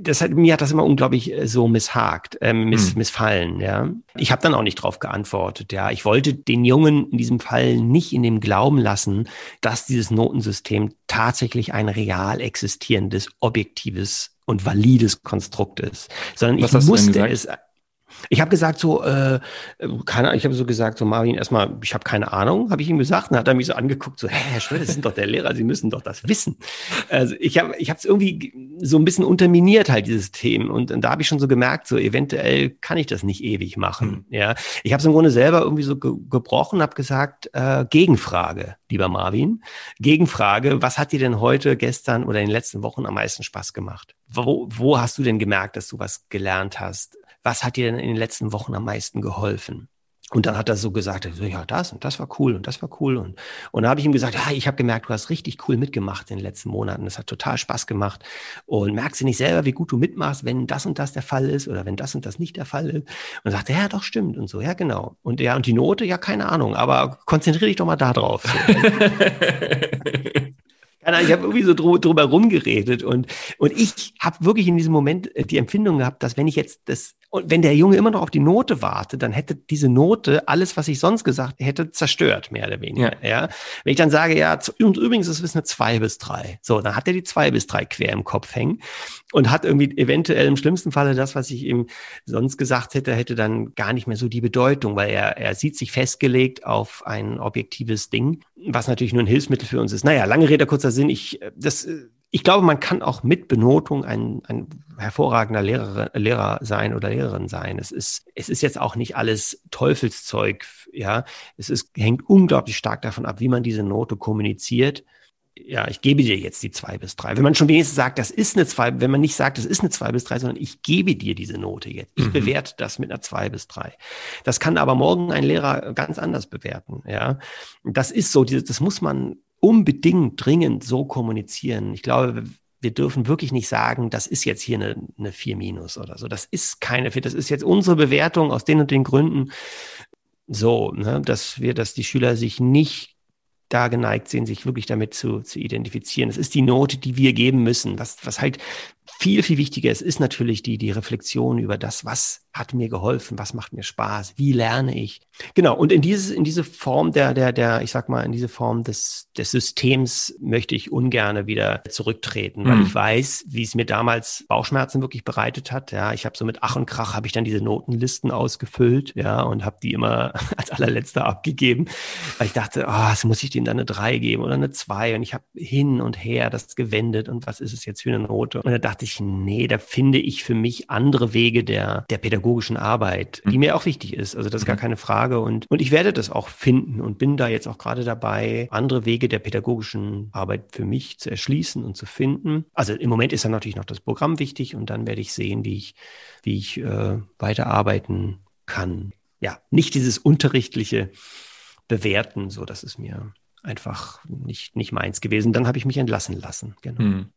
das hat, mir hat das immer unglaublich äh, so misshakt, äh, miss, hm. missfallen, ja. Ich habe dann auch nicht drauf geantwortet, ja. Ich wollte den Jungen in diesem Fall nicht in dem Glauben lassen, dass dieses Notensystem tatsächlich ein real existierendes, objektives und valides Konstrukt ist, sondern Was ich musste es Ich habe gesagt so, äh, keine, ich habe so gesagt so Marvin, erstmal, ich habe keine Ahnung, habe ich ihm gesagt. Dann hat er mich so angeguckt, so, hä, Herr Schröder, Sie sind doch der Lehrer, Sie müssen doch das wissen. Also ich habe, ich habe es irgendwie so ein bisschen unterminiert halt dieses Thema und, und da habe ich schon so gemerkt, so eventuell kann ich das nicht ewig machen. Mhm. Ja, ich habe es im Grunde selber irgendwie so ge gebrochen, habe gesagt, äh, Gegenfrage, lieber Marvin, Gegenfrage, was hat dir denn heute, gestern oder in den letzten Wochen am meisten Spaß gemacht? Wo, wo hast du denn gemerkt, dass du was gelernt hast? was hat dir denn in den letzten Wochen am meisten geholfen? Und dann hat er so gesagt, ja, das und das war cool und das war cool. Und, und dann habe ich ihm gesagt, ja, ich habe gemerkt, du hast richtig cool mitgemacht in den letzten Monaten. Das hat total Spaß gemacht. Und merkst du nicht selber, wie gut du mitmachst, wenn das und das der Fall ist oder wenn das und das nicht der Fall ist? Und sagte, ja, doch, stimmt und so, ja, genau. Und ja, und die Note, ja, keine Ahnung, aber konzentriere dich doch mal da drauf. So. Ich habe irgendwie so dr drüber rumgeredet und, und ich habe wirklich in diesem Moment äh, die Empfindung gehabt, dass wenn ich jetzt das, und wenn der Junge immer noch auf die Note wartet, dann hätte diese Note alles, was ich sonst gesagt hätte, zerstört, mehr oder weniger. Ja. ja? Wenn ich dann sage, ja, und übrigens ist es eine zwei bis drei. So, dann hat er die zwei bis drei quer im Kopf hängen und hat irgendwie eventuell im schlimmsten Falle das, was ich ihm sonst gesagt hätte, hätte dann gar nicht mehr so die Bedeutung, weil er, er sieht sich festgelegt auf ein objektives Ding, was natürlich nur ein Hilfsmittel für uns ist. Naja, lange Rede, kurzer Sinn. Ich, das, ich glaube, man kann auch mit Benotung ein, ein hervorragender Lehrer, Lehrer sein oder Lehrerin sein. Es ist, es ist jetzt auch nicht alles Teufelszeug, ja. Es ist, hängt unglaublich stark davon ab, wie man diese Note kommuniziert ja, ich gebe dir jetzt die zwei bis drei. Wenn man schon wenigstens sagt, das ist eine zwei, wenn man nicht sagt, das ist eine zwei bis drei, sondern ich gebe dir diese Note jetzt. Ich mhm. bewerte das mit einer zwei bis drei. Das kann aber morgen ein Lehrer ganz anders bewerten, ja. Das ist so, das muss man unbedingt dringend so kommunizieren. Ich glaube, wir dürfen wirklich nicht sagen, das ist jetzt hier eine, eine 4 minus oder so. Das ist keine 4, das ist jetzt unsere Bewertung aus den und den Gründen. So, ne, dass wir, dass die Schüler sich nicht da geneigt sind, sich wirklich damit zu, zu identifizieren. Es ist die Note, die wir geben müssen. Was, was halt viel, viel wichtiger ist, ist natürlich die, die Reflexion über das, was hat mir geholfen, was macht mir Spaß, wie lerne ich. Genau, und in dieses, in diese Form der, der, der, ich sag mal, in diese Form des, des Systems möchte ich ungerne wieder zurücktreten, weil mhm. ich weiß, wie es mir damals Bauchschmerzen wirklich bereitet hat. Ja, ich habe so mit Ach und Krach habe ich dann diese Notenlisten ausgefüllt, ja, und habe die immer als allerletzter abgegeben, weil ich dachte, ah, oh, was muss ich denen dann eine drei geben oder eine zwei und ich habe hin und her das gewendet und was ist es jetzt für eine Note? Und da dachte ich, nee, da finde ich für mich andere Wege der, der pädagogischen Arbeit, die mhm. mir auch wichtig ist. Also das ist gar mhm. keine Frage. Und, und ich werde das auch finden und bin da jetzt auch gerade dabei, andere Wege der pädagogischen Arbeit für mich zu erschließen und zu finden. Also im Moment ist dann natürlich noch das Programm wichtig und dann werde ich sehen, wie ich, wie ich äh, weiterarbeiten kann. Ja, nicht dieses unterrichtliche Bewerten, so das ist mir einfach nicht, nicht meins gewesen. Dann habe ich mich entlassen lassen. Genau. Mhm.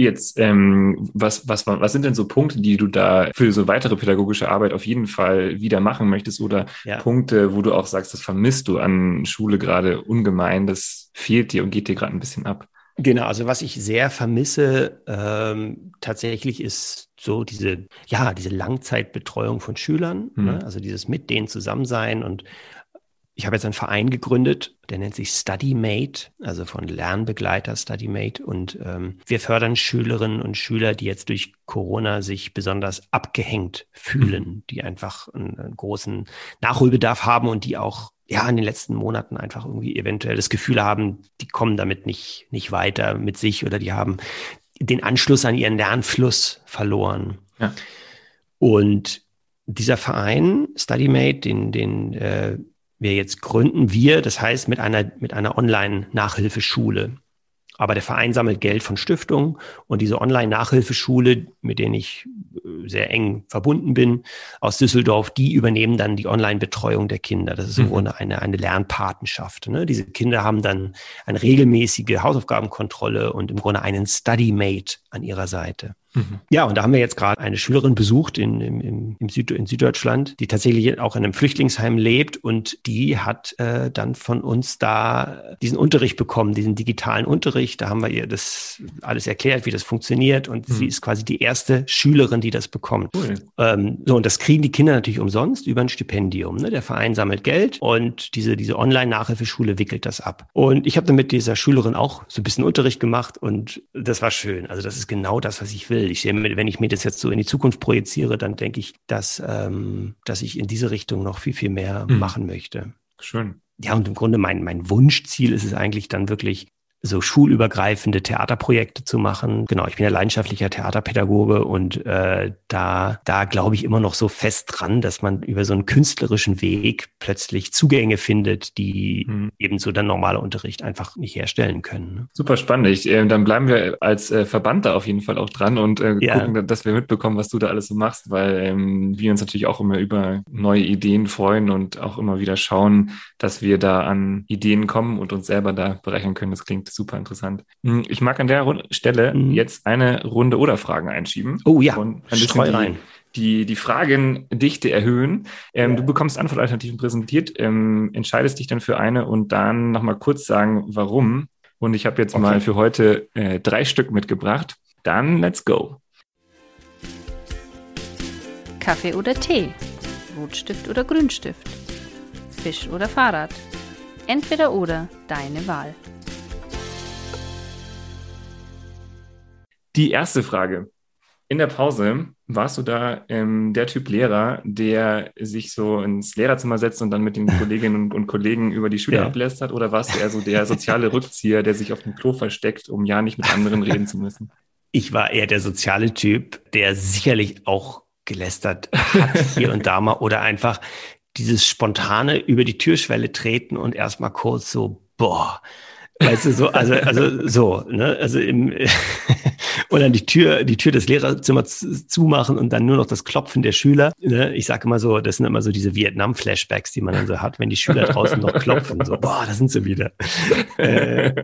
Jetzt, ähm, was, was, was sind denn so Punkte, die du da für so weitere pädagogische Arbeit auf jeden Fall wieder machen möchtest oder ja. Punkte, wo du auch sagst, das vermisst du an Schule gerade ungemein, das fehlt dir und geht dir gerade ein bisschen ab? Genau, also was ich sehr vermisse ähm, tatsächlich ist so diese, ja, diese Langzeitbetreuung von Schülern, mhm. ne? also dieses mit denen zusammen sein und ich habe jetzt einen Verein gegründet, der nennt sich StudyMate, also von Lernbegleiter StudyMate. Und ähm, wir fördern Schülerinnen und Schüler, die jetzt durch Corona sich besonders abgehängt fühlen, mhm. die einfach einen, einen großen Nachholbedarf haben und die auch ja in den letzten Monaten einfach irgendwie eventuell das Gefühl haben, die kommen damit nicht, nicht weiter mit sich oder die haben den Anschluss an ihren Lernfluss verloren. Ja. Und dieser Verein, StudyMate, den, den äh, wir jetzt gründen, wir, das heißt mit einer, mit einer Online-Nachhilfeschule. Aber der Verein sammelt Geld von Stiftungen und diese Online-Nachhilfeschule, mit denen ich äh, sehr eng verbunden bin, aus Düsseldorf, die übernehmen dann die Online-Betreuung der Kinder. Das ist im mhm. Grunde eine, eine Lernpatenschaft. Ne? Diese Kinder haben dann eine regelmäßige Hausaufgabenkontrolle und im Grunde einen Study-Mate an ihrer Seite. Mhm. Ja, und da haben wir jetzt gerade eine Schülerin besucht in, in, in, Süd, in Süddeutschland, die tatsächlich auch in einem Flüchtlingsheim lebt und die hat äh, dann von uns da diesen Unterricht bekommen, diesen digitalen Unterricht. Da haben wir ihr das alles erklärt, wie das funktioniert und mhm. sie ist quasi die erste Schülerin, die das bekommt. Cool. Ähm, so, und das kriegen die Kinder natürlich umsonst über ein Stipendium. Ne? Der Verein sammelt Geld und diese, diese Online-Nachhilfeschule wickelt das ab. Und ich habe dann mit dieser Schülerin auch so ein bisschen Unterricht gemacht und das war schön. Also das ist genau das, was ich will toll. Ich, wenn ich mir das jetzt so in die Zukunft projiziere, dann denke ich, dass, ähm, dass ich in diese Richtung noch viel, viel mehr mhm. machen möchte. Schön. Ja, und im Grunde mein, mein Wunschziel ist es eigentlich dann wirklich, so schulübergreifende Theaterprojekte zu machen. Genau, ich bin ja leidenschaftlicher Theaterpädagoge und äh, da, da glaube ich immer noch so fest dran, dass man über so einen künstlerischen Weg plötzlich Zugänge findet, die mhm. eben so der normale Unterricht einfach nicht herstellen können. Ne? Super spannend. Ich, äh, dann bleiben wir als äh, Verband da auf jeden Fall auch dran und äh, ja. gucken, dass wir mitbekommen, was du da alles so machst, weil ähm, wir uns natürlich auch immer über neue Ideen freuen und auch immer wieder schauen, dass wir da an Ideen kommen und uns selber da berechnen können. Das klingt super interessant. Hm, ich mag an der Stelle mhm. jetzt eine Runde oder Fragen einschieben. Oh ja, und ein Streu rein. Die, die Fragendichte erhöhen. Ähm, ja. Du bekommst Antwortalternativen präsentiert, ähm, entscheidest dich dann für eine und dann nochmal kurz sagen, warum. Und ich habe jetzt okay. mal für heute äh, drei Stück mitgebracht. Dann let's go. Kaffee oder Tee? Rotstift oder Grünstift? Fisch oder Fahrrad? Entweder oder, deine Wahl. Die erste Frage. In der Pause warst du da ähm, der Typ Lehrer, der sich so ins Lehrerzimmer setzt und dann mit den Kolleginnen und, Kollegen über die Schüler ja. ablästert? Oder warst du eher so der soziale Rückzieher, der sich auf dem Klo versteckt, um ja nicht mit anderen reden zu müssen? Ich war eher der soziale Typ, der sicherlich auch gelästert hat hier und da mal oder einfach dieses spontane über die Türschwelle treten und erstmal kurz so, boah, Weißt du, so, also, also so, ne? Also im und dann die Tür, die Tür des Lehrerzimmers zumachen und dann nur noch das Klopfen der Schüler. Ne? Ich sage immer so, das sind immer so diese Vietnam-Flashbacks, die man dann so hat, wenn die Schüler draußen noch klopfen. So, boah, da sind sie wieder. Äh,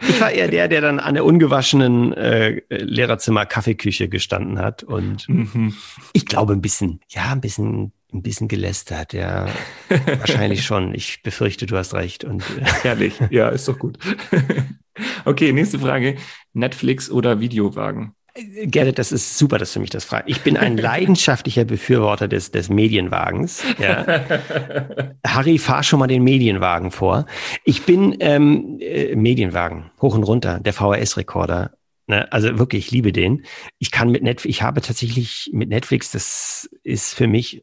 ich war eher der, der dann an der ungewaschenen äh, Lehrerzimmer Kaffeeküche gestanden hat und mhm. ich glaube ein bisschen, ja, ein bisschen ein bisschen gelästert, ja. Wahrscheinlich schon. Ich befürchte, du hast recht. Und, äh Herrlich, ja, ist doch gut. okay, nächste Frage. Netflix oder Videowagen? Gerrit, das ist super, dass du mich das fragst. Ich bin ein leidenschaftlicher Befürworter des, des Medienwagens. Ja. Harry, fahr schon mal den Medienwagen vor. Ich bin ähm, äh, Medienwagen, hoch und runter, der VHS-Rekorder. Ne? Also wirklich, ich liebe den. Ich kann mit Netflix, ich habe tatsächlich mit Netflix, das ist für mich äh,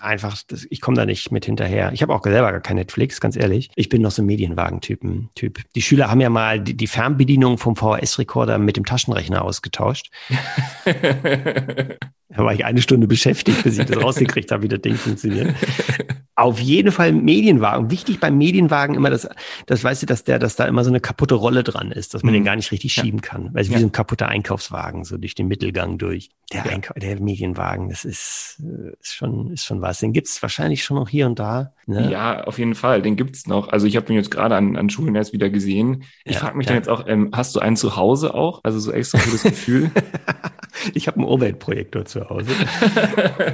einfach, das, ich komme da nicht mit hinterher. Ich habe auch selber gar kein Netflix, ganz ehrlich. Ich bin noch so ein Medienwagen-Typen. Typ. Die Schüler haben ja mal die, die Fernbedienung vom VHS-Rekorder mit dem Taschenrechner ausgetauscht. Da war ich eine Stunde beschäftigt, bis ich das rausgekriegt habe, wie das Ding funktioniert. Auf jeden Fall Medienwagen. Wichtig beim Medienwagen immer, dass, das weißt du, dass der, dass da immer so eine kaputte Rolle dran ist, dass man mhm. den gar nicht richtig ja. schieben kann. Weil es ja. wie so ein kaputter Einkaufswagen, so durch den Mittelgang durch. Der, ja. der Medienwagen, das ist, ist schon, ist schon was. Den gibt's wahrscheinlich schon noch hier und da. Ne? Ja, auf jeden Fall. Den gibt's noch. Also ich habe ihn jetzt gerade an, an Schulen erst wieder gesehen. Ich ja, frage mich dann jetzt auch, ähm, hast du einen zu Hause auch? Also so extra gutes Gefühl? ich habe einen Overhead-Projektor zu Hause.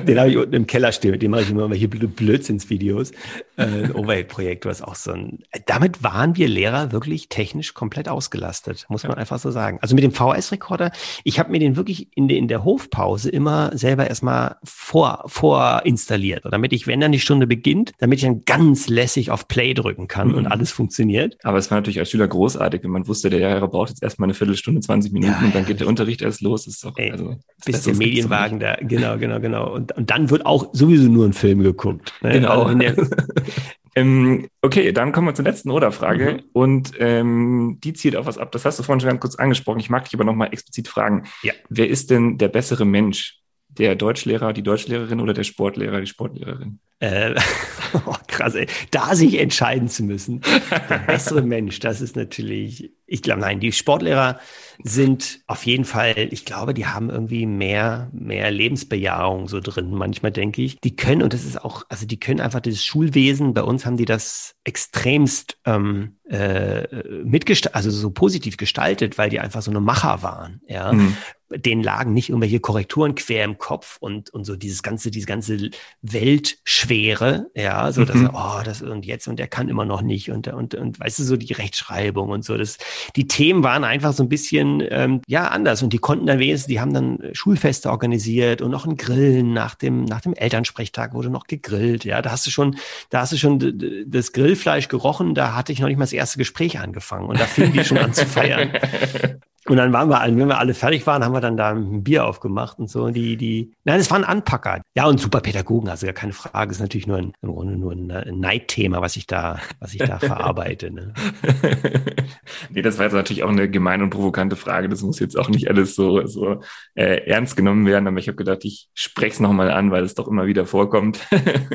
den habe ich unten im Keller stehen, mit dem mache ich immer welche Blödsinnsvideos. Äh, ein Overhead-Projektor ist auch so ein. Damit waren wir Lehrer wirklich technisch komplett ausgelastet, muss man ja. einfach so sagen. Also mit dem VHS-Rekorder, ich habe mir den wirklich in, der in der Hofpause immer selber erstmal vor, vorinstalliert, damit ich, wenn dann die Stunde beginnt, damit ich dann ganz lässig auf Play drücken kann mhm. und alles funktioniert. Aber es war natürlich als Schüler großartig, wenn man wusste, der Lehrer braucht jetzt erstmal eine Viertelstunde, 20 Minuten ja, und dann geht der Unterricht erst los. Ist doch, Ey, also, bis der Medienwagen da, genau, genau, genau. Und, und dann wird auch sowieso nur ein Film geguckt. Ne? Genau. Also ähm, okay, dann kommen wir zur letzten Oder-Frage mhm. und ähm, die zielt auf was ab. Das hast du vorhin schon ganz kurz angesprochen. Ich mag dich aber nochmal explizit fragen. Ja. Wer ist denn der bessere Mensch? Der Deutschlehrer, die Deutschlehrerin oder der Sportlehrer, die Sportlehrerin? Äh, oh, krass, ey. Da sich entscheiden zu müssen. Der bessere Mensch, das ist natürlich, ich glaube, nein, die Sportlehrer sind auf jeden Fall, ich glaube, die haben irgendwie mehr, mehr Lebensbejahung so drin. Manchmal denke ich, die können, und das ist auch, also die können einfach dieses Schulwesen, bei uns haben die das extremst ähm, äh, mitgestaltet, also so positiv gestaltet, weil die einfach so eine Macher waren. Ja, mhm denen lagen nicht irgendwelche Korrekturen quer im Kopf und, und so dieses ganze, diese ganze Weltschwere, ja, so dass mhm. oh, das und jetzt und der kann immer noch nicht und, und, und weißt du, so die Rechtschreibung und so. Das, die Themen waren einfach so ein bisschen, ähm, ja, anders. Und die konnten dann wenigstens, die haben dann Schulfeste organisiert und noch ein Grillen nach dem, nach dem Elternsprechtag wurde noch gegrillt, ja, da hast du schon, da hast du schon das Grillfleisch gerochen, da hatte ich noch nicht mal das erste Gespräch angefangen. Und da fing die schon an zu feiern. Und dann waren wir, wenn wir alle fertig waren, haben wir dann da ein Bier aufgemacht und so. Die, die, nein, es waren Anpacker. Ja, und super Pädagogen, also gar keine Frage. Das ist natürlich nur ein, im Grunde nur ein, ein Neidthema, was ich da, was ich da verarbeite. Ne? nee, das war jetzt natürlich auch eine gemeine und provokante Frage. Das muss jetzt auch nicht alles so, so äh, ernst genommen werden. Aber ich habe gedacht, ich spreche es nochmal an, weil es doch immer wieder vorkommt.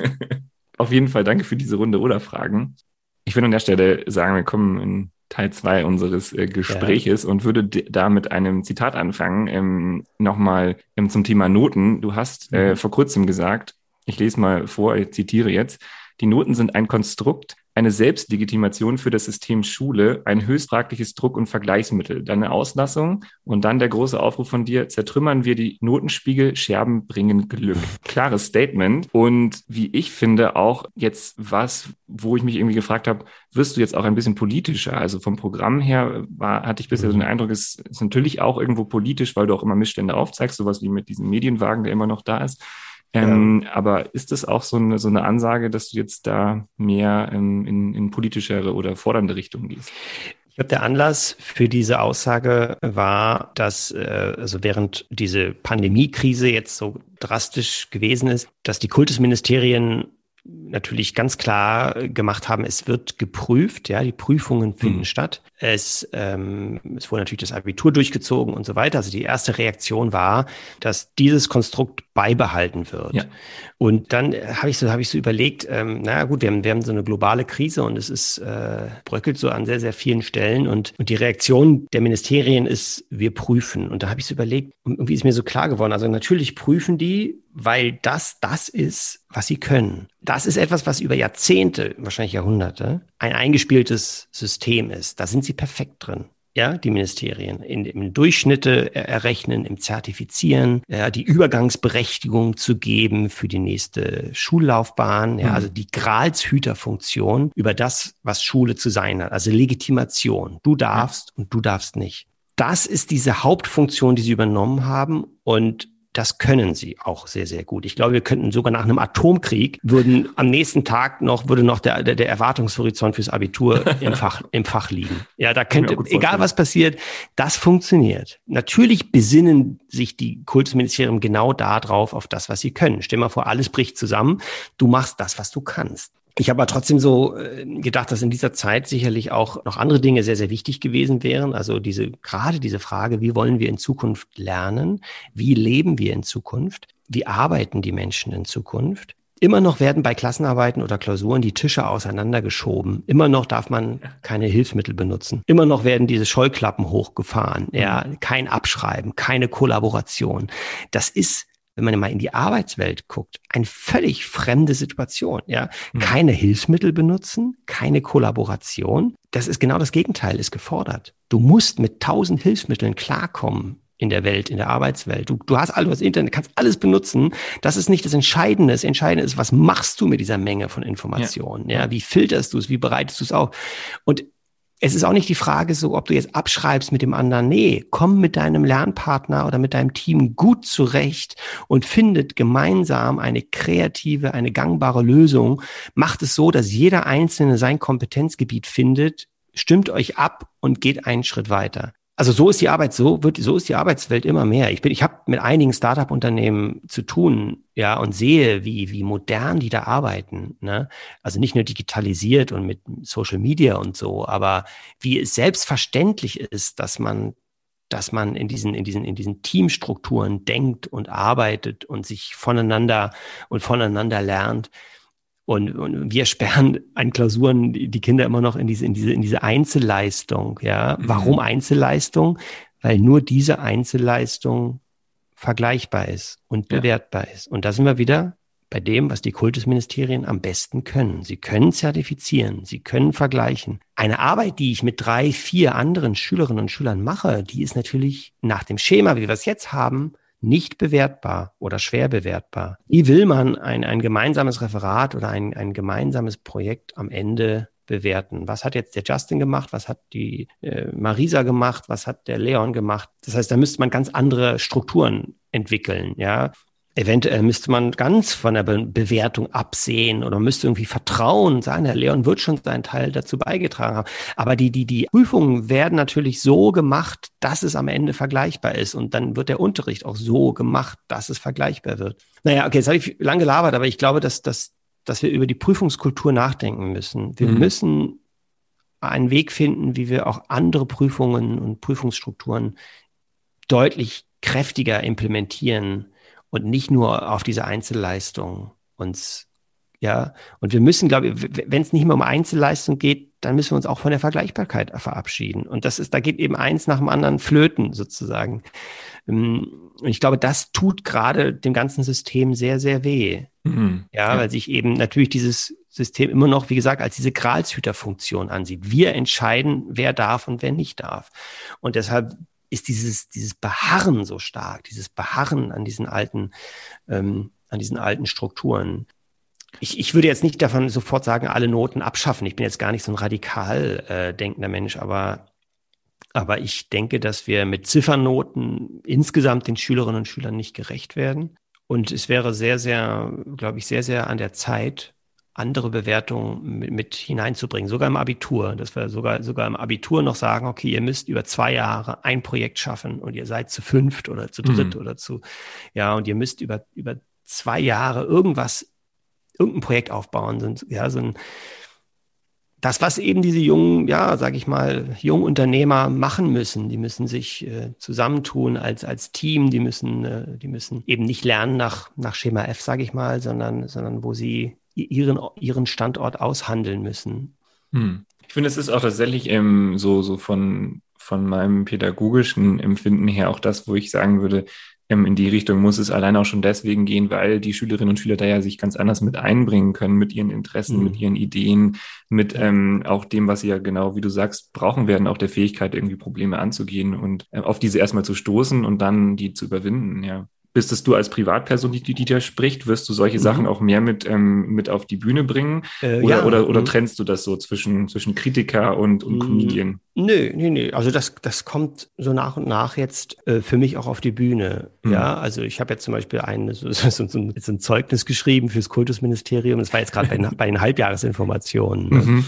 Auf jeden Fall danke für diese Runde oder Fragen. Ich würde an der Stelle sagen, wir kommen in Teil zwei unseres äh, Gespräches ja. und würde da mit einem Zitat anfangen. Ähm, Nochmal ähm, zum Thema Noten. Du hast äh, mhm. vor kurzem gesagt, ich lese mal vor, ich zitiere jetzt, die Noten sind ein Konstrukt, eine Selbstlegitimation für das System Schule, ein höchst fragliches Druck- und Vergleichsmittel. Dann eine Auslassung und dann der große Aufruf von dir, zertrümmern wir die Notenspiegel, Scherben bringen Glück. Klares Statement und wie ich finde auch jetzt was, wo ich mich irgendwie gefragt habe, wirst du jetzt auch ein bisschen politischer? Also vom Programm her war, hatte ich bisher so den Eindruck, es ist natürlich auch irgendwo politisch, weil du auch immer Missstände aufzeigst, sowas wie mit diesem Medienwagen, der immer noch da ist. Ähm, ja. Aber ist das auch so eine, so eine Ansage, dass du jetzt da mehr ähm, in, in politischere oder fordernde Richtung gehst? Ich glaube, der Anlass für diese Aussage war, dass äh, also während diese Pandemiekrise jetzt so drastisch gewesen ist, dass die Kultusministerien natürlich ganz klar gemacht haben, es wird geprüft, ja, die Prüfungen finden mhm. statt. Es, ähm, es wurde natürlich das Abitur durchgezogen und so weiter. Also die erste Reaktion war, dass dieses Konstrukt beibehalten wird. Ja. Und dann habe ich so, habe ich so überlegt, ähm, naja gut, wir haben, wir haben so eine globale Krise und es ist äh, bröckelt so an sehr, sehr vielen Stellen und, und die Reaktion der Ministerien ist, wir prüfen. Und da habe ich so überlegt, und irgendwie ist mir so klar geworden, also natürlich prüfen die, weil das das ist, was sie können. Das ist etwas, was über Jahrzehnte, wahrscheinlich Jahrhunderte, ein eingespieltes System ist. Da sind sie perfekt drin. Ja, die Ministerien in, im Durchschnitte errechnen, im Zertifizieren, ja, die Übergangsberechtigung zu geben für die nächste Schullaufbahn, ja, mhm. also die Gralshüterfunktion über das, was Schule zu sein hat, also Legitimation. Du darfst ja. und du darfst nicht. Das ist diese Hauptfunktion, die sie übernommen haben und das können sie auch sehr, sehr gut. Ich glaube, wir könnten sogar nach einem Atomkrieg würden am nächsten Tag noch, würde noch der, der, der Erwartungshorizont fürs Abitur im Fach, im Fach liegen. Ja, da könnte, egal was passiert, das funktioniert. Natürlich besinnen sich die Kultusministerien genau darauf, auf das, was sie können. Stell mal vor, alles bricht zusammen. Du machst das, was du kannst. Ich habe aber trotzdem so äh, gedacht, dass in dieser Zeit sicherlich auch noch andere Dinge sehr, sehr wichtig gewesen wären. Also diese, gerade diese Frage, wie wollen wir in Zukunft lernen? Wie leben wir in Zukunft? Wie arbeiten die Menschen in Zukunft? Immer noch werden bei Klassenarbeiten oder Klausuren die Tische auseinandergeschoben. Immer noch darf man keine Hilfsmittel benutzen. Immer noch werden diese Scheuklappen hochgefahren. Ja, kein Abschreiben, keine Kollaboration. Das ist wenn man mal in die Arbeitswelt guckt, eine völlig fremde Situation. Ja, mhm. keine Hilfsmittel benutzen, keine Kollaboration. Das ist genau das Gegenteil, ist gefordert. Du musst mit tausend Hilfsmitteln klarkommen in der Welt, in der Arbeitswelt. Du, du hast alles Internet, kannst alles benutzen. Das ist nicht das Entscheidende. Das Entscheidende ist, was machst du mit dieser Menge von Informationen? Ja, ja wie filterst du es? Wie bereitest du es auf? Und es ist auch nicht die Frage so, ob du jetzt abschreibst mit dem anderen. Nee, komm mit deinem Lernpartner oder mit deinem Team gut zurecht und findet gemeinsam eine kreative, eine gangbare Lösung. Macht es so, dass jeder Einzelne sein Kompetenzgebiet findet, stimmt euch ab und geht einen Schritt weiter. Also so ist die Arbeit, so wird, so ist die Arbeitswelt immer mehr. Ich bin, ich habe mit einigen Startup-Unternehmen zu tun, ja, und sehe, wie, wie modern die da arbeiten. Ne? Also nicht nur digitalisiert und mit Social Media und so, aber wie es selbstverständlich ist, dass man, dass man in diesen, in diesen, in diesen Teamstrukturen denkt und arbeitet und sich voneinander und voneinander lernt. Und, und wir sperren an Klausuren die Kinder immer noch in diese, in diese, in diese Einzelleistung. Ja, mhm. warum Einzelleistung? Weil nur diese Einzelleistung vergleichbar ist und bewertbar ja. ist. Und da sind wir wieder bei dem, was die Kultusministerien am besten können. Sie können zertifizieren, sie können vergleichen. Eine Arbeit, die ich mit drei, vier anderen Schülerinnen und Schülern mache, die ist natürlich nach dem Schema, wie wir es jetzt haben, nicht bewertbar oder schwer bewertbar. Wie will man ein, ein gemeinsames Referat oder ein, ein gemeinsames Projekt am Ende bewerten. Was hat jetzt der Justin gemacht? Was hat die äh, Marisa gemacht? Was hat der Leon gemacht? Das heißt, da müsste man ganz andere Strukturen entwickeln, ja. Eventuell müsste man ganz von der Be Bewertung absehen oder müsste irgendwie vertrauen, sagen, Herr Leon wird schon seinen Teil dazu beigetragen haben. Aber die, die, die Prüfungen werden natürlich so gemacht, dass es am Ende vergleichbar ist. Und dann wird der Unterricht auch so gemacht, dass es vergleichbar wird. Naja, okay, jetzt habe ich lang gelabert, aber ich glaube, dass, dass, dass wir über die Prüfungskultur nachdenken müssen. Wir mhm. müssen einen Weg finden, wie wir auch andere Prüfungen und Prüfungsstrukturen deutlich kräftiger implementieren und nicht nur auf diese Einzelleistung uns, ja. Und wir müssen, glaube ich, wenn es nicht mehr um Einzelleistung geht, dann müssen wir uns auch von der Vergleichbarkeit verabschieden. Und das ist, da geht eben eins nach dem anderen flöten sozusagen. Ähm, und ich glaube, das tut gerade dem ganzen System sehr, sehr weh. Mhm. Ja, ja, weil sich eben natürlich dieses System immer noch, wie gesagt, als diese Gralshüterfunktion ansieht. Wir entscheiden, wer darf und wer nicht darf. Und deshalb ist dieses, dieses Beharren so stark, dieses Beharren an diesen alten, ähm, an diesen alten Strukturen. Ich, ich würde jetzt nicht davon sofort sagen, alle Noten abschaffen. Ich bin jetzt gar nicht so ein radikal äh, denkender Mensch, aber, aber ich denke, dass wir mit Ziffernoten insgesamt den Schülerinnen und Schülern nicht gerecht werden. Und es wäre sehr, sehr, glaube ich, sehr, sehr an der Zeit, andere Bewertungen mit, mit, hineinzubringen, sogar im Abitur, dass wir sogar, sogar im Abitur noch sagen, okay, ihr müsst über zwei Jahre ein Projekt schaffen und ihr seid zu fünft oder zu dritt mhm. oder zu, ja, und ihr müsst über, über zwei Jahre irgendwas, irgendein Projekt aufbauen, sind, ja, so ein, das, was eben diese jungen, ja, sag ich mal, jungen Unternehmer machen müssen, die müssen sich äh, zusammentun als, als Team, die müssen, äh, die müssen eben nicht lernen nach, nach Schema F, sage ich mal, sondern, sondern wo sie ihren, ihren Standort aushandeln müssen. Hm. Ich finde, es ist auch tatsächlich ähm, so, so von, von meinem pädagogischen Empfinden her auch das, wo ich sagen würde, ähm, in die Richtung muss es allein auch schon deswegen gehen, weil die Schülerinnen und Schüler da ja sich ganz anders mit einbringen können, mit ihren Interessen, mhm. mit ihren Ideen, mit ähm, auch dem, was sie ja genau, wie du sagst, brauchen werden, auch der Fähigkeit, irgendwie Probleme anzugehen und äh, auf diese erstmal zu stoßen und dann die zu überwinden, ja bist es du als Privatperson, die, die dir spricht, wirst du solche mhm. Sachen auch mehr mit, ähm, mit auf die Bühne bringen? Äh, oder, ja. oder, oder mhm. trennst du das so zwischen, zwischen Kritiker und, und mhm. Comedian? Nö, nö, nö. Also das, das kommt so nach und nach jetzt äh, für mich auch auf die Bühne. Mhm. Ja, also ich habe jetzt zum Beispiel ein, so, so, so, so, ein Zeugnis geschrieben fürs Kultusministerium. Das war jetzt gerade bei, bei den Halbjahresinformationen. Ne?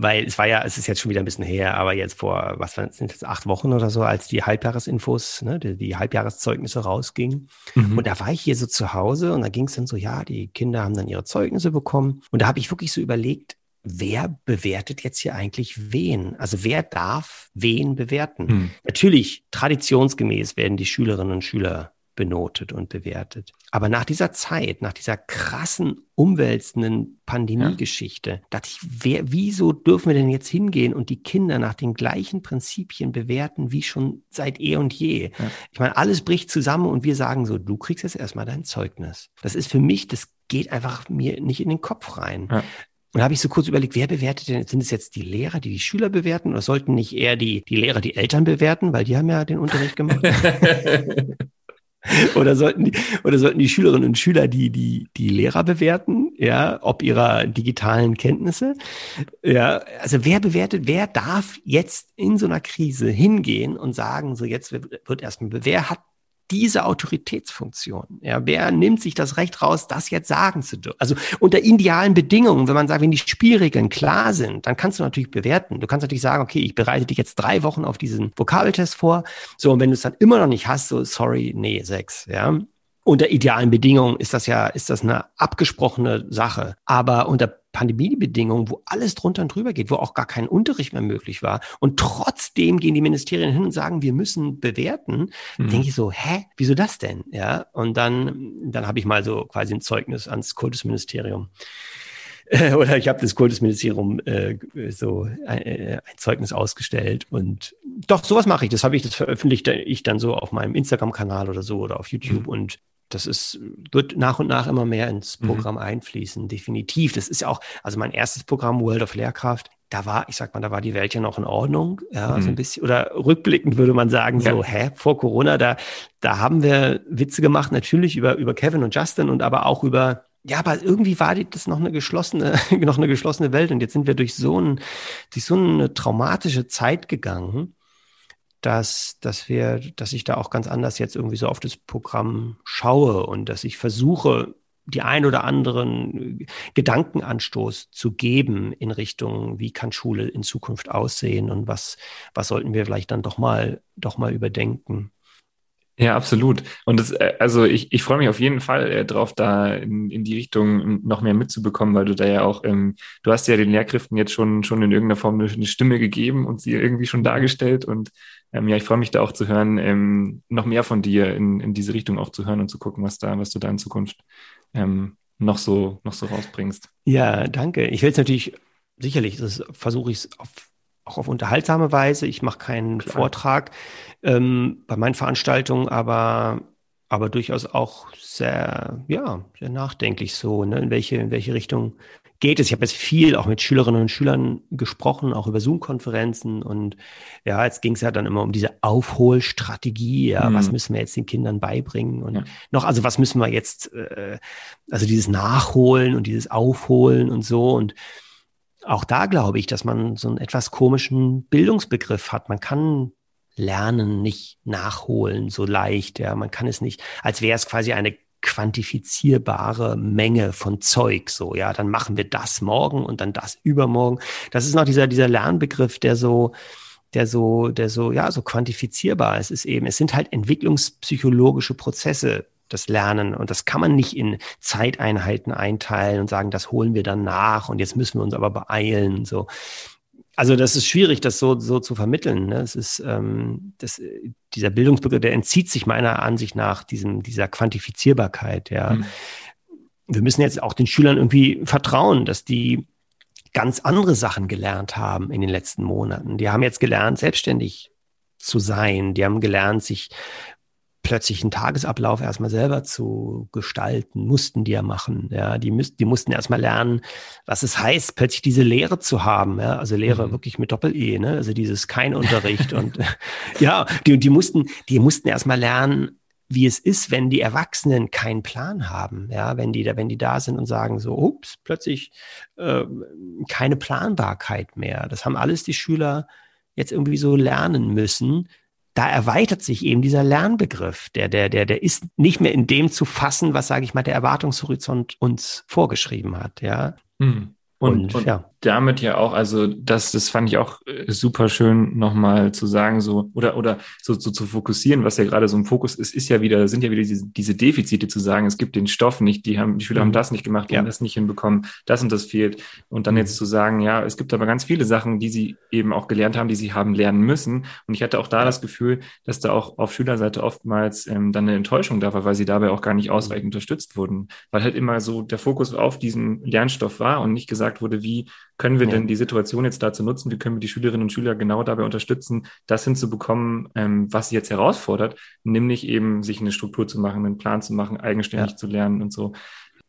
Weil es war ja, es ist jetzt schon wieder ein bisschen her, aber jetzt vor, was sind jetzt acht Wochen oder so, als die Halbjahresinfos, ne, die, die Halbjahreszeugnisse rausgingen. Mhm. Und da war ich hier so zu Hause und da ging es dann so, ja, die Kinder haben dann ihre Zeugnisse bekommen. Und da habe ich wirklich so überlegt, wer bewertet jetzt hier eigentlich wen? Also wer darf wen bewerten? Mhm. Natürlich, traditionsgemäß werden die Schülerinnen und Schüler benotet und bewertet. Aber nach dieser Zeit, nach dieser krassen, umwälzenden Pandemiegeschichte, ja. dachte ich, wer, wieso dürfen wir denn jetzt hingehen und die Kinder nach den gleichen Prinzipien bewerten wie schon seit eh und je? Ja. Ich meine, alles bricht zusammen und wir sagen so, du kriegst jetzt erstmal dein Zeugnis. Das ist für mich, das geht einfach mir nicht in den Kopf rein. Ja. Und da habe ich so kurz überlegt, wer bewertet denn? Sind es jetzt die Lehrer, die die Schüler bewerten oder sollten nicht eher die, die Lehrer die Eltern bewerten, weil die haben ja den Unterricht gemacht? oder sollten die, oder sollten die Schülerinnen und Schüler die, die, die Lehrer bewerten, ja, ob ihrer digitalen Kenntnisse? Ja, also wer bewertet, wer darf jetzt in so einer Krise hingehen und sagen, so jetzt wird, erstmal, wer hat diese Autoritätsfunktion. Ja, wer nimmt sich das Recht raus, das jetzt sagen zu dürfen? Also unter idealen Bedingungen, wenn man sagt, wenn die Spielregeln klar sind, dann kannst du natürlich bewerten. Du kannst natürlich sagen, okay, ich bereite dich jetzt drei Wochen auf diesen Vokabeltest vor. So, und wenn du es dann immer noch nicht hast, so sorry, nee, sechs, ja. Unter idealen Bedingungen ist das ja, ist das eine abgesprochene Sache. Aber unter Pandemiebedingungen, wo alles drunter und drüber geht, wo auch gar kein Unterricht mehr möglich war. Und trotzdem gehen die Ministerien hin und sagen, wir müssen bewerten. Mhm. Denke ich so, hä, wieso das denn? Ja, und dann, dann habe ich mal so quasi ein Zeugnis ans Kultusministerium oder ich habe das Kultusministerium äh, so ein, äh, ein, Zeugnis ausgestellt und doch sowas mache ich. Das habe ich, das veröffentlichte ich dann so auf meinem Instagram-Kanal oder so oder auf YouTube mhm. und das ist, wird nach und nach immer mehr ins mhm. Programm mhm. einfließen, definitiv. Das ist ja auch, also mein erstes Programm World of Lehrkraft, da war, ich sag mal, da war die Welt ja noch in Ordnung, ja, mhm. so ein bisschen, oder rückblickend würde man sagen, ja. so, hä, vor Corona, da, da haben wir Witze gemacht, natürlich über, über Kevin und Justin und aber auch über, ja, aber irgendwie war das noch eine geschlossene, noch eine geschlossene Welt und jetzt sind wir durch so ein, durch so eine traumatische Zeit gegangen dass, dass wir, dass ich da auch ganz anders jetzt irgendwie so auf das Programm schaue und dass ich versuche, die ein oder anderen Gedankenanstoß zu geben in Richtung, wie kann Schule in Zukunft aussehen und was, was sollten wir vielleicht dann doch mal, doch mal überdenken. Ja, absolut. Und das, äh, also ich, ich freue mich auf jeden Fall äh, drauf, da in, in die Richtung noch mehr mitzubekommen, weil du da ja auch, ähm, du hast ja den Lehrkräften jetzt schon, schon in irgendeiner Form eine, Stimme gegeben und sie irgendwie schon dargestellt. Und ähm, ja, ich freue mich da auch zu hören, ähm, noch mehr von dir in, in diese Richtung auch zu hören und zu gucken, was da, was du da in Zukunft ähm, noch so, noch so rausbringst. Ja, danke. Ich will es natürlich, sicherlich, das versuche ich es auf auch auf unterhaltsame Weise. Ich mache keinen Klar. Vortrag ähm, bei meinen Veranstaltungen, aber, aber durchaus auch sehr, ja, sehr nachdenklich so, ne? in, welche, in welche Richtung geht es. Ich habe jetzt viel auch mit Schülerinnen und Schülern gesprochen, auch über Zoom-Konferenzen. Und ja, jetzt ging es ja dann immer um diese Aufholstrategie. Ja, mhm. was müssen wir jetzt den Kindern beibringen? Und ja. noch, also was müssen wir jetzt, äh, also dieses Nachholen und dieses Aufholen und so. Und auch da glaube ich, dass man so einen etwas komischen Bildungsbegriff hat. Man kann Lernen nicht nachholen so leicht. Ja, man kann es nicht, als wäre es quasi eine quantifizierbare Menge von Zeug. So, ja, dann machen wir das morgen und dann das übermorgen. Das ist noch dieser, dieser Lernbegriff, der so, der so, der so, ja, so quantifizierbar ist. Es ist eben, es sind halt entwicklungspsychologische Prozesse, das Lernen. Und das kann man nicht in Zeiteinheiten einteilen und sagen, das holen wir dann nach und jetzt müssen wir uns aber beeilen. So. Also das ist schwierig, das so, so zu vermitteln. Ne? Es ist ähm, das, dieser Bildungsbegriff, der entzieht sich meiner Ansicht nach diesem, dieser Quantifizierbarkeit. Ja. Mhm. Wir müssen jetzt auch den Schülern irgendwie vertrauen, dass die ganz andere Sachen gelernt haben in den letzten Monaten. Die haben jetzt gelernt, selbstständig zu sein. Die haben gelernt, sich plötzlich einen Tagesablauf erstmal selber zu gestalten, mussten die ja machen. Ja, die, müssten, die mussten erstmal lernen, was es heißt, plötzlich diese Lehre zu haben. Ja, also Lehre mhm. wirklich mit Doppel-E, ne? Also dieses kein Unterricht und ja, die, die mussten, die mussten erstmal lernen, wie es ist, wenn die Erwachsenen keinen Plan haben, ja, wenn die da, wenn die da sind und sagen so, ups, plötzlich äh, keine Planbarkeit mehr. Das haben alles die Schüler jetzt irgendwie so lernen müssen, da erweitert sich eben dieser Lernbegriff. Der, der, der, der ist nicht mehr in dem zu fassen, was, sage ich mal, der Erwartungshorizont uns vorgeschrieben hat. Ja. Hm. Und, und, und ja. Damit ja auch, also das, das fand ich auch äh, super schön nochmal zu sagen, so, oder, oder so, so zu fokussieren, was ja gerade so im Fokus ist, ist ja wieder, sind ja wieder diese, diese Defizite zu sagen, es gibt den Stoff nicht, die haben, die Schüler mhm. haben das nicht gemacht, die ja. haben das nicht hinbekommen, das und das fehlt. Und dann mhm. jetzt zu sagen, ja, es gibt aber ganz viele Sachen, die sie eben auch gelernt haben, die sie haben lernen müssen. Und ich hatte auch da das Gefühl, dass da auch auf Schülerseite oftmals ähm, dann eine Enttäuschung da war, weil sie dabei auch gar nicht ausreichend mhm. unterstützt wurden. Weil halt immer so der Fokus auf diesen Lernstoff war und nicht gesagt wurde, wie können wir ja. denn die Situation jetzt dazu nutzen, wie können wir die Schülerinnen und Schüler genau dabei unterstützen, das hinzubekommen, ähm, was sie jetzt herausfordert, nämlich eben sich eine Struktur zu machen, einen Plan zu machen, eigenständig ja. zu lernen und so.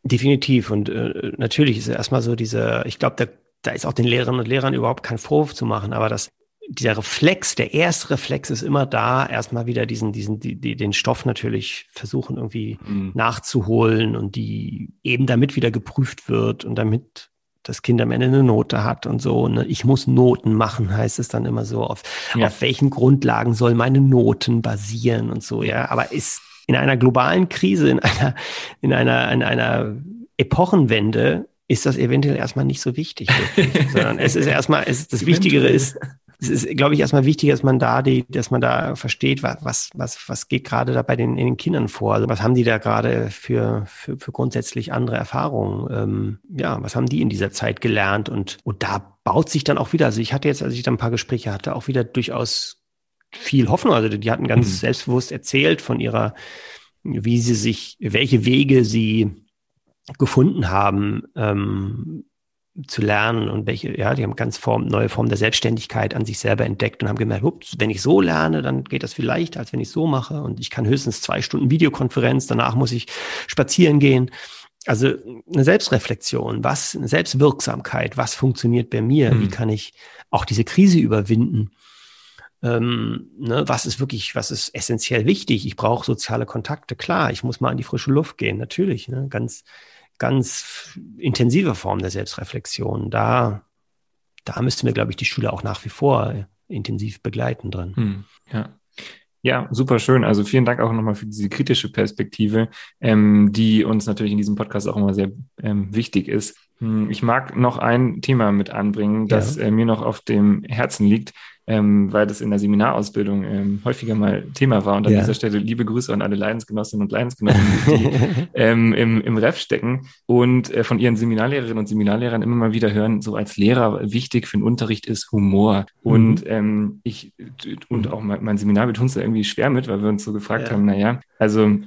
Definitiv. Und äh, natürlich ist erstmal so diese, ich glaube, da, da ist auch den Lehrerinnen und Lehrern überhaupt kein Vorwurf zu machen, aber das dieser Reflex, der erste Reflex ist immer da, erstmal wieder diesen, diesen, die, die, den Stoff natürlich versuchen irgendwie mhm. nachzuholen und die eben damit wieder geprüft wird und damit das Kind am Ende eine Note hat und so. Ne? Ich muss Noten machen, heißt es dann immer so. Auf, ja. auf welchen Grundlagen soll meine Noten basieren und so, ja. Aber ist in einer globalen Krise, in einer, in einer, in einer Epochenwende, ist das eventuell erstmal nicht so wichtig, wirklich, sondern es ist erstmal, es, das Wichtigere ist, es ist, glaube ich, erstmal wichtig, dass man da die, dass man da versteht, was, was, was geht gerade da bei den, in den Kindern vor? Also was haben die da gerade für, für, für grundsätzlich andere Erfahrungen? Ähm, ja, was haben die in dieser Zeit gelernt? Und, und da baut sich dann auch wieder, also ich hatte jetzt, als ich da ein paar Gespräche hatte, auch wieder durchaus viel Hoffnung. Also die hatten ganz mhm. selbstbewusst erzählt von ihrer, wie sie sich, welche Wege sie gefunden haben, ähm, zu lernen und welche, ja, die haben ganz Form, neue Formen der Selbstständigkeit an sich selber entdeckt und haben gemerkt, ups, wenn ich so lerne, dann geht das viel leichter, als wenn ich so mache. Und ich kann höchstens zwei Stunden Videokonferenz, danach muss ich spazieren gehen. Also eine Selbstreflexion, was, eine Selbstwirksamkeit, was funktioniert bei mir, mhm. wie kann ich auch diese Krise überwinden? Ähm, ne, was ist wirklich, was ist essentiell wichtig? Ich brauche soziale Kontakte, klar, ich muss mal in die frische Luft gehen, natürlich, ne, ganz, ganz intensive Form der Selbstreflexion. Da, da müssten wir, glaube ich, die Schüler auch nach wie vor intensiv begleiten drin. Hm, ja. Ja, super schön. Also vielen Dank auch nochmal für diese kritische Perspektive, ähm, die uns natürlich in diesem Podcast auch immer sehr ähm, wichtig ist. Hm, ich mag noch ein Thema mit anbringen, das ja. äh, mir noch auf dem Herzen liegt, ähm, weil das in der Seminarausbildung ähm, häufiger mal Thema war. Und an ja. dieser Stelle liebe Grüße an alle Leidensgenossinnen und Leidensgenossen, die ähm, im, im Ref stecken und äh, von ihren Seminarlehrerinnen und Seminarlehrern immer mal wieder hören, so als Lehrer wichtig für den Unterricht ist Humor. Mhm. Und ähm, ich und auch mein, mein Seminar, tun es da irgendwie schwer mit, weil wir uns so gefragt ja. haben, naja, also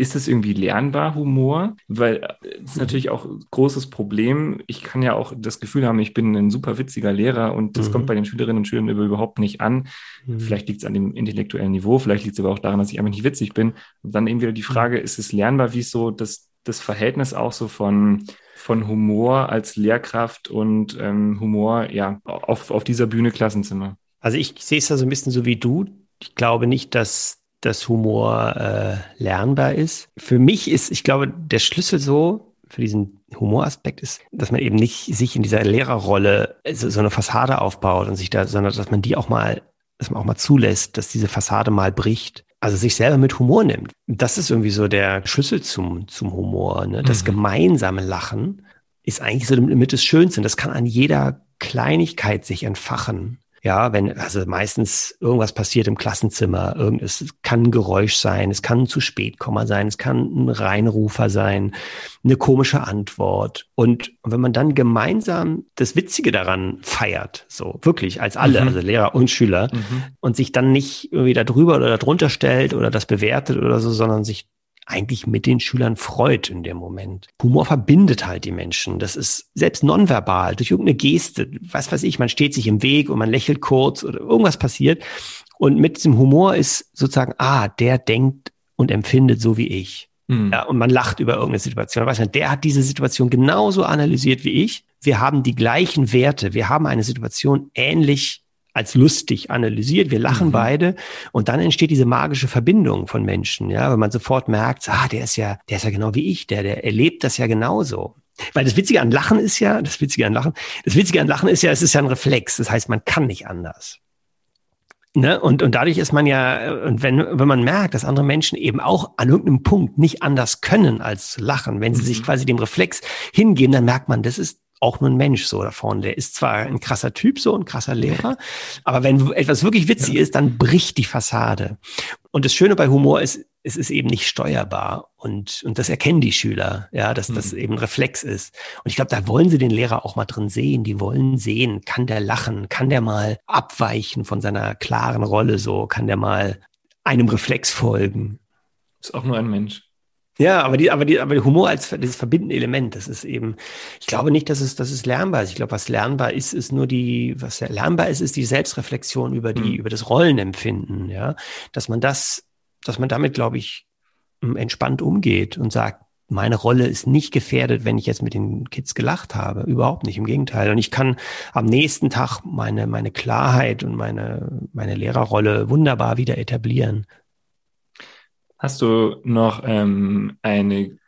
ist es irgendwie lernbar, Humor? Weil äh, es ist natürlich auch ein großes Problem. Ich kann ja auch das Gefühl haben, ich bin ein super witziger Lehrer und das mhm. kommt bei den Schülerinnen und Schülern überhaupt nicht an. Mhm. Vielleicht liegt es an dem intellektuellen Niveau, vielleicht liegt es aber auch daran, dass ich einfach nicht witzig bin. Und dann eben wieder die Frage, ist es lernbar, wie so das, das Verhältnis auch so von, von Humor als Lehrkraft und ähm, Humor ja auf, auf dieser Bühne Klassenzimmer? Also ich sehe es da so ein bisschen so wie du. Ich glaube nicht, dass dass Humor äh, lernbar ist. Für mich ist, ich glaube, der Schlüssel so für diesen Humoraspekt ist, dass man eben nicht sich in dieser Lehrerrolle so, so eine Fassade aufbaut und sich da, sondern dass man die auch mal, dass man auch mal zulässt, dass diese Fassade mal bricht. Also sich selber mit Humor nimmt. Das ist irgendwie so der Schlüssel zum, zum Humor. Ne? Das mhm. gemeinsame Lachen ist eigentlich so mit das Schönste. Das kann an jeder Kleinigkeit sich entfachen. Ja, wenn, also meistens irgendwas passiert im Klassenzimmer, es kann ein Geräusch sein, es kann ein zu spät kommen sein, es kann ein Reinrufer sein, eine komische Antwort. Und wenn man dann gemeinsam das Witzige daran feiert, so wirklich als alle, mhm. also Lehrer und Schüler, mhm. und sich dann nicht irgendwie da drüber oder darunter stellt oder das bewertet oder so, sondern sich eigentlich mit den Schülern freut in dem Moment. Humor verbindet halt die Menschen. Das ist selbst nonverbal, durch irgendeine Geste, was weiß ich, man steht sich im Weg und man lächelt kurz oder irgendwas passiert. Und mit diesem Humor ist sozusagen, ah, der denkt und empfindet so wie ich. Mhm. Ja, und man lacht über irgendeine Situation. Weiß man, der hat diese Situation genauso analysiert wie ich. Wir haben die gleichen Werte. Wir haben eine Situation ähnlich als lustig analysiert, wir lachen mhm. beide und dann entsteht diese magische Verbindung von Menschen, ja, wenn man sofort merkt, ah, der ist ja, der ist ja genau wie ich, der, der erlebt das ja genauso. Weil das Witzige an Lachen ist ja, das Witzige an Lachen, das Witzige an Lachen ist ja, es ist ja ein Reflex, das heißt, man kann nicht anders. Ne? Und, und dadurch ist man ja, und wenn, wenn man merkt, dass andere Menschen eben auch an irgendeinem Punkt nicht anders können als zu lachen, wenn sie mhm. sich quasi dem Reflex hingeben, dann merkt man, das ist auch nur ein Mensch so da vorne. Der ist zwar ein krasser Typ, so ein krasser Lehrer, aber wenn etwas wirklich witzig ja. ist, dann bricht die Fassade. Und das Schöne bei Humor ist, es ist eben nicht steuerbar und, und das erkennen die Schüler, ja, dass das mhm. eben Reflex ist. Und ich glaube, da wollen sie den Lehrer auch mal drin sehen. Die wollen sehen, kann der lachen, kann der mal abweichen von seiner klaren Rolle so, kann der mal einem Reflex folgen. Ist auch nur ein Mensch. Ja, aber die, aber die, aber Humor als dieses verbindende Element, das ist eben, ich glaube nicht, dass es, dass es lernbar ist. Ich glaube, was lernbar ist, ist nur die, was lernbar ist, ist die Selbstreflexion über die, mhm. über das Rollenempfinden, ja. Dass man das, dass man damit, glaube ich, entspannt umgeht und sagt, meine Rolle ist nicht gefährdet, wenn ich jetzt mit den Kids gelacht habe. Überhaupt nicht, im Gegenteil. Und ich kann am nächsten Tag meine, meine Klarheit und meine, meine Lehrerrolle wunderbar wieder etablieren. Hast du noch ähm, eine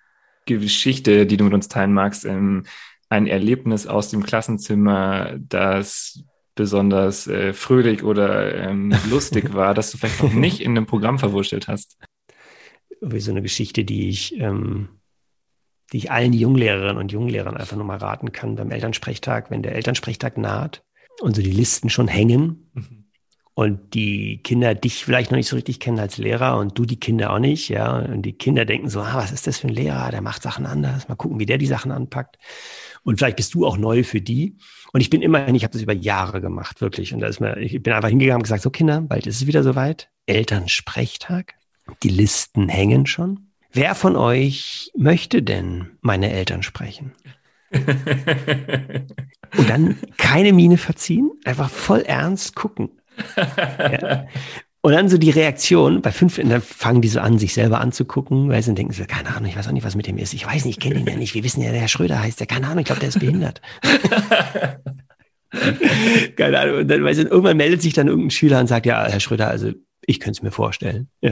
Geschichte, die du mit uns teilen magst, ähm, ein Erlebnis aus dem Klassenzimmer, das besonders äh, fröhlich oder ähm, lustig war, das du vielleicht noch nicht in einem Programm verwurschtelt hast? Wie so eine Geschichte, die ich, ähm, die ich allen Junglehrerinnen und Junglehrern einfach nur mal raten kann beim Elternsprechtag, wenn der Elternsprechtag naht und so die Listen schon hängen. Mhm und die Kinder dich vielleicht noch nicht so richtig kennen als Lehrer und du die Kinder auch nicht, ja. Und die Kinder denken so, ah, was ist das für ein Lehrer? Der macht Sachen anders. Mal gucken, wie der die Sachen anpackt. Und vielleicht bist du auch neu für die. Und ich bin immerhin, ich habe das über Jahre gemacht, wirklich. Und da ist mir, ich bin einfach hingegangen und gesagt, so Kinder, bald ist es wieder soweit. Elternsprechtag. Die Listen hängen schon. Wer von euch möchte denn meine Eltern sprechen? und dann keine Miene verziehen, einfach voll ernst gucken ja. Und dann so die Reaktion, bei fünf, dann fangen die so an, sich selber anzugucken, weil sie denken so, keine Ahnung, ich weiß auch nicht, was mit dem ist. Ich weiß nicht, ich kenne ihn ja nicht. Wir wissen ja, der Herr Schröder heißt ja, keine Ahnung, ich glaube, der ist behindert. keine Ahnung. Und dann, weil sie, irgendwann meldet sich dann irgendein Schüler und sagt, ja, Herr Schröder, also ich könnte es mir vorstellen. Ja.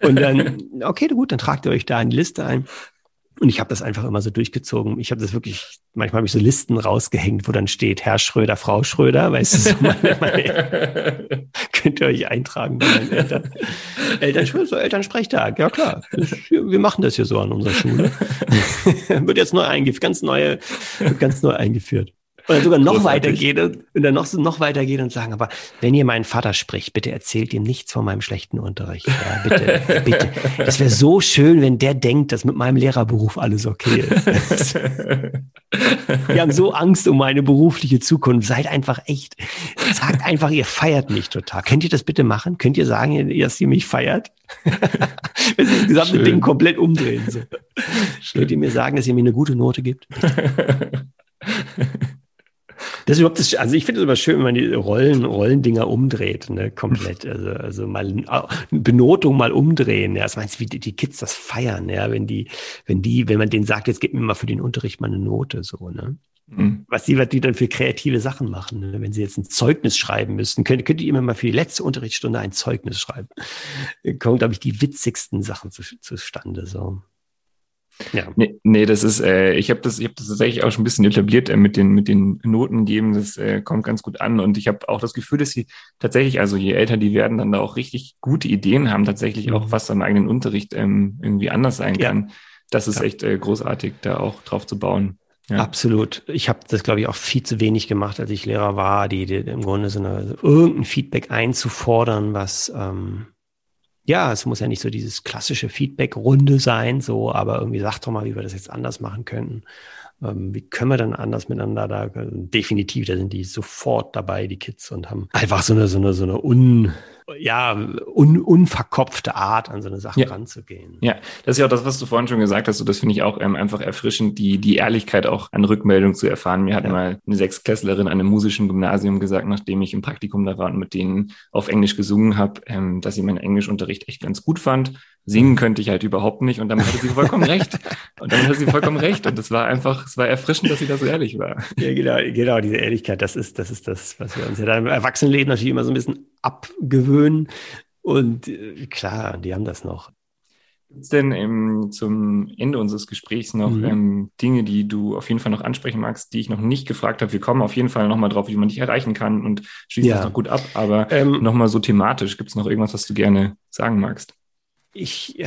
Und dann, okay, gut, dann tragt ihr euch da in die Liste ein. Und ich habe das einfach immer so durchgezogen. Ich habe das wirklich, manchmal habe ich so Listen rausgehängt, wo dann steht Herr Schröder, Frau Schröder, weißt du, so meine, meine, könnt ihr euch eintragen bei meinen Eltern. Eltern, so Elternsprechtag, ja klar. Wir machen das hier so an unserer Schule. wird jetzt neu eingeführt, ganz neue, ganz neu eingeführt. Oder sogar noch weitergehen und, und dann noch, noch weitergehen und sagen, aber wenn ihr meinen Vater spricht, bitte erzählt ihm nichts von meinem schlechten Unterricht. Ja, bitte, bitte. Das wäre so schön, wenn der denkt, dass mit meinem Lehrerberuf alles okay ist. Wir haben so Angst um meine berufliche Zukunft. Seid einfach echt. Sagt einfach, ihr feiert mich total. Könnt ihr das bitte machen? Könnt ihr sagen, dass ihr mich feiert? Wenn Sie das gesamte Schön. Ding komplett umdrehen. So. Könnt ihr mir sagen, dass ihr mir eine gute Note gibt? Das ist überhaupt das, also ich finde es immer schön, wenn man die Rollen, Rollendinger umdreht, ne, komplett. Also, also mal eine Benotung mal umdrehen. Ja, das meinst du, wie die, die Kids das feiern, ja, wenn die, wenn die, wenn man denen sagt, jetzt gib mir mal für den Unterricht mal eine Note, so, ne? Mhm. Was die, was die dann für kreative Sachen machen, ne? wenn sie jetzt ein Zeugnis schreiben müssten, könnt, könnt ihr immer mal für die letzte Unterrichtsstunde ein Zeugnis schreiben. Kommen, glaube ich, die witzigsten Sachen zu, zustande, so. Ja. Nee, nee, das ist, äh, ich habe das, ich habe das tatsächlich auch schon ein bisschen etabliert äh, mit den mit den Noten geben. Das äh, kommt ganz gut an und ich habe auch das Gefühl, dass sie tatsächlich, also je älter die werden, dann da auch richtig gute Ideen haben, tatsächlich mhm. auch was am eigenen Unterricht ähm, irgendwie anders sein kann. Ja. Das ist ja. echt äh, großartig, da auch drauf zu bauen. Ja. Absolut. Ich habe das, glaube ich, auch viel zu wenig gemacht, als ich Lehrer war, die, die im Grunde so eine, irgendein Feedback einzufordern, was ähm, ja, es muss ja nicht so dieses klassische Feedback-Runde sein, so, aber irgendwie sagt doch mal, wie wir das jetzt anders machen könnten. Ähm, wie können wir dann anders miteinander da? Definitiv, da sind die sofort dabei, die Kids, und haben einfach so eine, so eine, so eine un, ja, un, unverkopfte Art, an so eine Sache ja. ranzugehen. Ja, das ist ja auch das, was du vorhin schon gesagt hast. So, das finde ich auch ähm, einfach erfrischend, die, die Ehrlichkeit auch an Rückmeldung zu erfahren. Mir hat ja. mal eine Sechsklässlerin an einem musischen Gymnasium gesagt, nachdem ich im Praktikum da war und mit denen auf Englisch gesungen habe, ähm, dass sie meinen Englischunterricht echt ganz gut fand Singen könnte ich halt überhaupt nicht und damit hatte sie vollkommen recht. Und damit hatte sie vollkommen recht. Und es war einfach, es war erfrischend, dass sie da so ehrlich war. Ja, genau, genau, diese Ehrlichkeit, das ist, das ist das, was wir uns ja da im Erwachsenenleben natürlich immer so ein bisschen abgewöhnen. Und äh, klar, die haben das noch. Gibt es denn ähm, zum Ende unseres Gesprächs noch mhm. ähm, Dinge, die du auf jeden Fall noch ansprechen magst, die ich noch nicht gefragt habe? Wir kommen auf jeden Fall nochmal drauf, wie man dich erreichen kann und schließen ja. das noch gut ab. Aber ähm, nochmal so thematisch, gibt es noch irgendwas, was du gerne sagen magst? Ich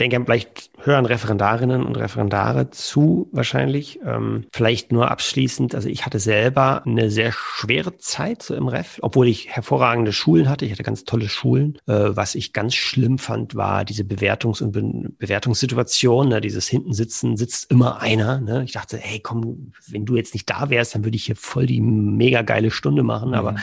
denke, vielleicht hören Referendarinnen und Referendare zu, wahrscheinlich. Ähm, vielleicht nur abschließend. Also ich hatte selber eine sehr schwere Zeit so im Ref, obwohl ich hervorragende Schulen hatte. Ich hatte ganz tolle Schulen. Äh, was ich ganz schlimm fand, war diese Bewertungs- und Be Bewertungssituation. Ne? Dieses hinten sitzen, sitzt immer einer. Ne? Ich dachte, hey, komm, wenn du jetzt nicht da wärst, dann würde ich hier voll die mega geile Stunde machen. Mhm. Aber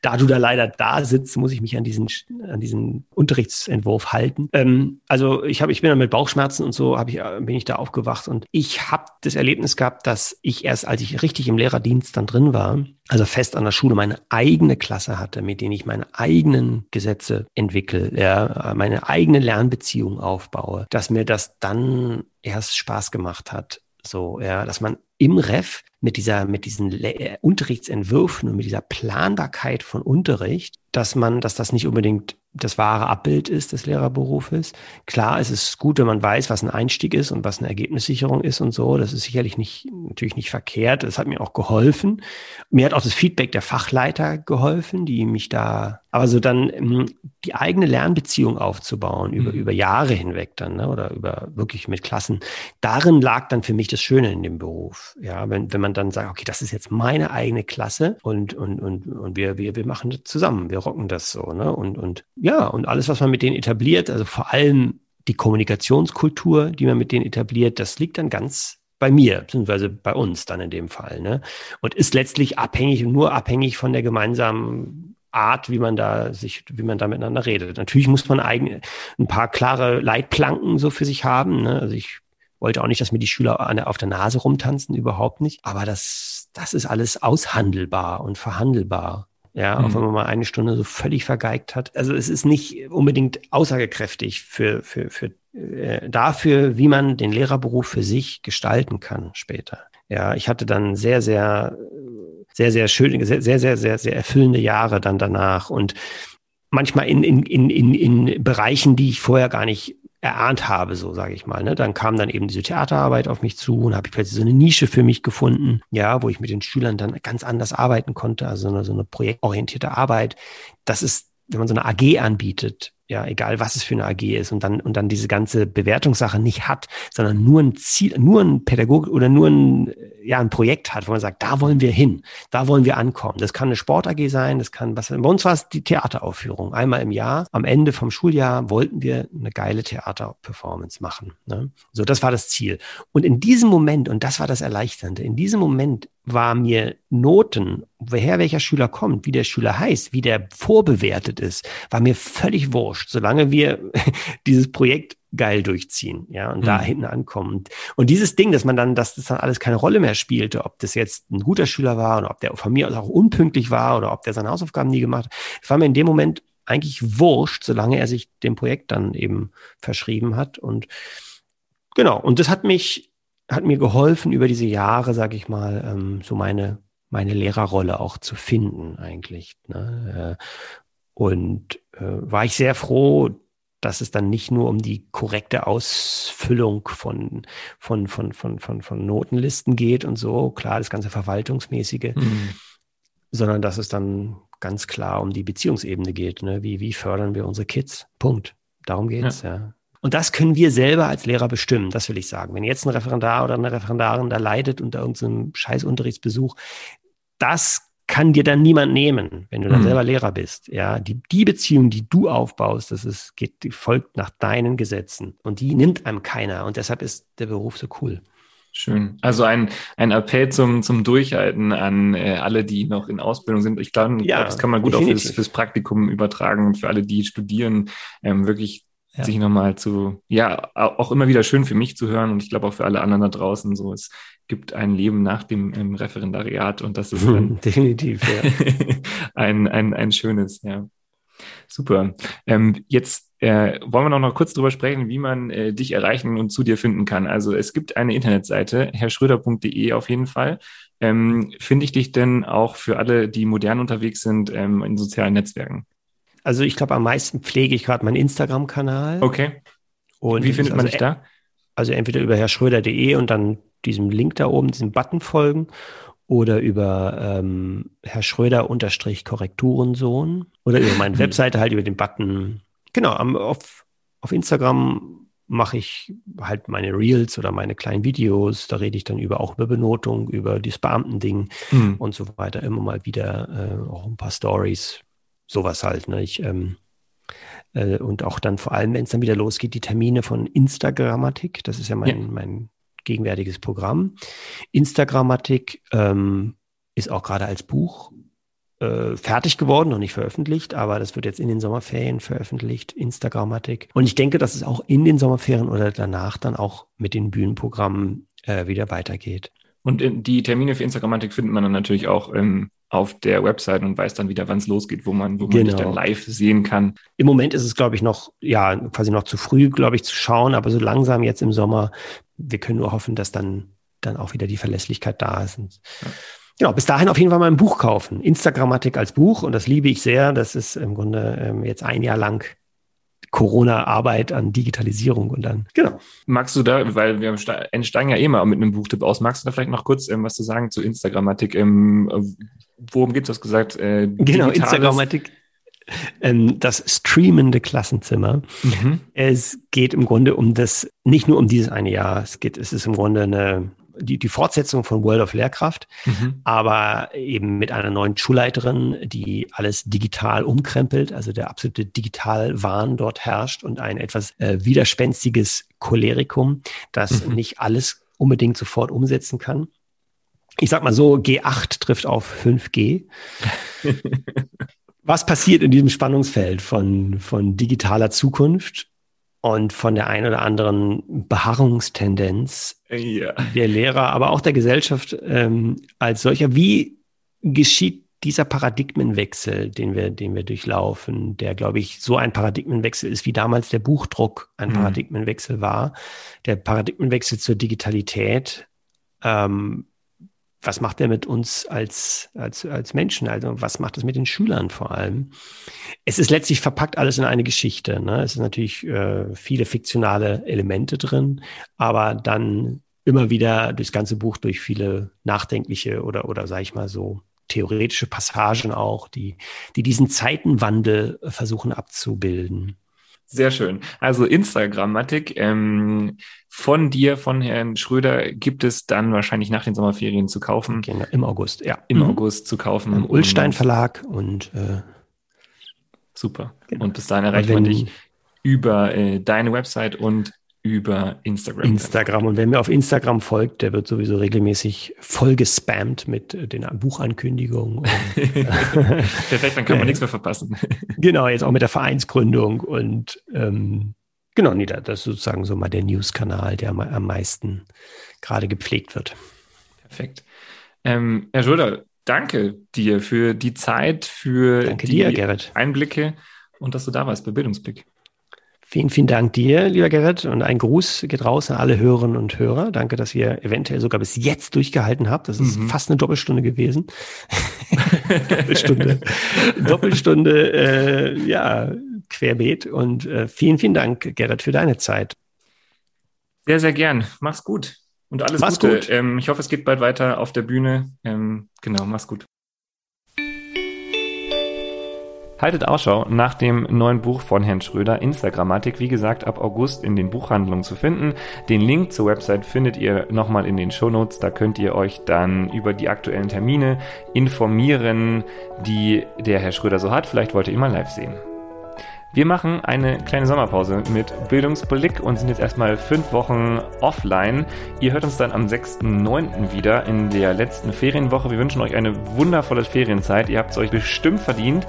da du da leider da sitzt, muss ich mich an diesen, an diesen Unterrichtsentwurf halten. Ähm, also ich habe ich bin dann mit Bauchschmerzen und so hab ich, äh, bin ich da aufgewacht und ich habe das Erlebnis gehabt, dass ich erst, als ich richtig im Lehrerdienst dann drin war, also fest an der Schule meine eigene Klasse hatte, mit denen ich meine eigenen Gesetze entwickle, ja, meine eigene Lernbeziehung aufbaue, dass mir das dann erst Spaß gemacht hat. So, ja, dass man im Ref mit dieser, mit diesen Le Unterrichtsentwürfen und mit dieser Planbarkeit von Unterricht, dass man, dass das nicht unbedingt das wahre Abbild ist des Lehrerberufes. Klar, es ist gut, wenn man weiß, was ein Einstieg ist und was eine Ergebnissicherung ist und so. Das ist sicherlich nicht, natürlich nicht verkehrt. Das hat mir auch geholfen. Mir hat auch das Feedback der Fachleiter geholfen, die mich da, aber so dann ähm, die eigene Lernbeziehung aufzubauen über, mhm. über Jahre hinweg dann, ne, oder über wirklich mit Klassen. Darin lag dann für mich das Schöne in dem Beruf. Ja, wenn, wenn man dann sagt, okay, das ist jetzt meine eigene Klasse und, und, und, und wir, wir, wir machen das zusammen. Wir rocken das so, ne, und, und, ja, und alles, was man mit denen etabliert, also vor allem die Kommunikationskultur, die man mit denen etabliert, das liegt dann ganz bei mir, beziehungsweise bei uns dann in dem Fall. Ne? Und ist letztlich abhängig, nur abhängig von der gemeinsamen Art, wie man da sich, wie man da miteinander redet. Natürlich muss man eigene, ein paar klare Leitplanken so für sich haben. Ne? Also ich wollte auch nicht, dass mir die Schüler auf der Nase rumtanzen, überhaupt nicht. Aber das, das ist alles aushandelbar und verhandelbar. Ja, mhm. auch wenn man mal eine Stunde so völlig vergeigt hat. Also es ist nicht unbedingt aussagekräftig für, für, für äh, dafür, wie man den Lehrerberuf für sich gestalten kann später. Ja, ich hatte dann sehr, sehr, sehr, sehr schöne, sehr, sehr, sehr, sehr, sehr erfüllende Jahre dann danach und manchmal in, in, in, in, in Bereichen, die ich vorher gar nicht erahnt habe, so sage ich mal. Ne? Dann kam dann eben diese Theaterarbeit auf mich zu und habe ich plötzlich so eine Nische für mich gefunden, ja, wo ich mit den Schülern dann ganz anders arbeiten konnte, also so eine, so eine projektorientierte Arbeit. Das ist, wenn man so eine AG anbietet, ja, egal was es für eine AG ist und dann, und dann diese ganze Bewertungssache nicht hat, sondern nur ein Ziel, nur ein Pädagog oder nur ein, ja, ein Projekt hat, wo man sagt, da wollen wir hin, da wollen wir ankommen. Das kann eine Sport AG sein, das kann, was, bei uns war es die Theateraufführung. Einmal im Jahr, am Ende vom Schuljahr wollten wir eine geile Theaterperformance machen. Ne? So, das war das Ziel. Und in diesem Moment, und das war das Erleichternde, in diesem Moment war mir Noten, woher welcher Schüler kommt, wie der Schüler heißt, wie der vorbewertet ist, war mir völlig wurscht, solange wir dieses Projekt geil durchziehen, ja, und mhm. da hinten ankommen. Und dieses Ding, dass man dann, dass das dann alles keine Rolle mehr spielte, ob das jetzt ein guter Schüler war oder ob der von mir aus auch unpünktlich war oder ob der seine Hausaufgaben nie gemacht hat, das war mir in dem Moment eigentlich wurscht, solange er sich dem Projekt dann eben verschrieben hat. Und genau, und das hat mich hat mir geholfen, über diese Jahre, sage ich mal, ähm, so meine, meine Lehrerrolle auch zu finden eigentlich. Ne? Äh, und äh, war ich sehr froh, dass es dann nicht nur um die korrekte Ausfüllung von, von, von, von, von, von Notenlisten geht und so, klar, das ganze Verwaltungsmäßige, mhm. sondern dass es dann ganz klar um die Beziehungsebene geht. Ne? Wie, wie fördern wir unsere Kids? Punkt. Darum geht's, ja. ja. Und das können wir selber als Lehrer bestimmen, das will ich sagen. Wenn jetzt ein Referendar oder eine Referendarin da leidet unter irgendeinem Scheißunterrichtsbesuch, das kann dir dann niemand nehmen, wenn du dann mhm. selber Lehrer bist. Ja, die, die Beziehung, die du aufbaust, das ist, geht, die folgt nach deinen Gesetzen. Und die nimmt einem keiner. Und deshalb ist der Beruf so cool. Schön. Also ein, ein Appell zum, zum Durchhalten an äh, alle, die noch in Ausbildung sind. Ich glaube, ja, das kann man gut definitiv. auch fürs, fürs Praktikum übertragen und für alle, die studieren, ähm, wirklich ja. sich nochmal zu, ja, auch immer wieder schön für mich zu hören und ich glaube auch für alle anderen da draußen so, es gibt ein Leben nach dem im Referendariat und das ist dann definitiv ja. ein, ein, ein schönes, ja. Super. Ähm, jetzt äh, wollen wir noch, noch kurz drüber sprechen, wie man äh, dich erreichen und zu dir finden kann. Also es gibt eine Internetseite, herrschröder.de auf jeden Fall. Ähm, Finde ich dich denn auch für alle, die modern unterwegs sind, ähm, in sozialen Netzwerken? Also ich glaube, am meisten pflege ich gerade meinen Instagram-Kanal. Okay. Und Wie findet man also, dich da? Also entweder über herrschröder.de und dann diesem Link da oben, diesem Button folgen oder über ähm, Herr Schröder unterstrich Korrekturensohn oder über meine Webseite halt über den Button. Genau, am, auf, auf Instagram mache ich halt meine Reels oder meine kleinen Videos. Da rede ich dann über auch über Benotung, über das Beamtending mhm. und so weiter. Immer mal wieder äh, auch ein paar Stories sowas halt. Ne? Ich, ähm, äh, und auch dann vor allem, wenn es dann wieder losgeht, die Termine von Instagrammatik. Das ist ja mein, ja. mein gegenwärtiges Programm. Instagrammatik ähm, ist auch gerade als Buch äh, fertig geworden, noch nicht veröffentlicht, aber das wird jetzt in den Sommerferien veröffentlicht, Instagrammatik. Und ich denke, dass es auch in den Sommerferien oder danach dann auch mit den Bühnenprogrammen äh, wieder weitergeht. Und die Termine für Instagrammatik findet man dann natürlich auch ähm, auf der Website und weiß dann wieder, wann es losgeht, wo man, wo man genau. dich dann live sehen kann. Im Moment ist es, glaube ich, noch, ja, quasi noch zu früh, glaube ich, zu schauen, aber so langsam jetzt im Sommer, wir können nur hoffen, dass dann, dann auch wieder die Verlässlichkeit da ist. Und, ja. Genau, bis dahin auf jeden Fall mal ein Buch kaufen. Instagrammatik als Buch und das liebe ich sehr. Das ist im Grunde ähm, jetzt ein Jahr lang Corona-Arbeit an Digitalisierung und dann, genau. Magst du da, weil wir steigen ja eh mal mit einem Buchtipp aus, magst du da vielleicht noch kurz ähm, was zu sagen zu Instagrammatik? Ähm, worum geht es, was gesagt? Äh, genau, Instagrammatik. Ähm, das streamende Klassenzimmer. Mhm. Es geht im Grunde um das, nicht nur um dieses eine Jahr, es geht, es ist im Grunde eine die, die Fortsetzung von World of Lehrkraft, mhm. aber eben mit einer neuen Schulleiterin, die alles digital umkrempelt, also der absolute Digitalwahn dort herrscht und ein etwas äh, widerspenstiges Cholerikum, das mhm. nicht alles unbedingt sofort umsetzen kann. Ich sag mal so, G8 trifft auf 5G. Was passiert in diesem Spannungsfeld von, von digitaler Zukunft und von der ein oder anderen Beharrungstendenz ja. der Lehrer, aber auch der Gesellschaft ähm, als solcher. Wie geschieht dieser Paradigmenwechsel, den wir, den wir durchlaufen, der, glaube ich, so ein Paradigmenwechsel ist, wie damals der Buchdruck ein mhm. Paradigmenwechsel war, der Paradigmenwechsel zur Digitalität, ähm, was macht er mit uns als, als, als Menschen? Also was macht es mit den Schülern vor allem? Es ist letztlich verpackt alles in eine Geschichte. Ne? Es sind natürlich äh, viele fiktionale Elemente drin, aber dann immer wieder durchs ganze Buch durch viele nachdenkliche oder, oder sage ich mal so, theoretische Passagen auch, die, die diesen Zeitenwandel versuchen abzubilden. Sehr schön. Also Instagrammatik ähm, von dir, von Herrn Schröder, gibt es dann wahrscheinlich nach den Sommerferien zu kaufen. Genau, im August, ja. Im mhm. August zu kaufen. Im Ulstein Verlag und äh, super. Genau. Und bis dahin erreicht man dich über äh, deine Website und über Instagram. Instagram. Und wer mir auf Instagram folgt, der wird sowieso regelmäßig voll gespammt mit äh, den Buchankündigungen. Perfekt, dann kann man nichts mehr verpassen. Genau, jetzt auch mit der Vereinsgründung und ähm, genau, nee, das ist sozusagen so mal der News-Kanal, der am meisten gerade gepflegt wird. Perfekt. Ähm, Herr Schröder, danke dir für die Zeit, für danke die dir, Einblicke und dass du da warst bei Bildungsblick. Vielen, vielen Dank dir, lieber Gerrit. Und ein Gruß geht raus an alle Hörerinnen und Hörer. Danke, dass ihr eventuell sogar bis jetzt durchgehalten habt. Das ist mhm. fast eine Doppelstunde gewesen. Doppelstunde. Doppelstunde, äh, ja, querbeet. Und äh, vielen, vielen Dank, Gerrit, für deine Zeit. Sehr, sehr gern. Mach's gut. Und alles mach's Gute. Gut. Ähm, ich hoffe, es geht bald weiter auf der Bühne. Ähm, genau, mach's gut. Haltet Ausschau nach dem neuen Buch von Herrn Schröder, Instagrammatik, wie gesagt, ab August in den Buchhandlungen zu finden. Den Link zur Website findet ihr nochmal in den Shownotes. Da könnt ihr euch dann über die aktuellen Termine informieren, die der Herr Schröder so hat. Vielleicht wollt ihr ihn mal live sehen. Wir machen eine kleine Sommerpause mit Bildungsblick und sind jetzt erstmal fünf Wochen offline. Ihr hört uns dann am 6.9. wieder in der letzten Ferienwoche. Wir wünschen euch eine wundervolle Ferienzeit. Ihr habt es euch bestimmt verdient.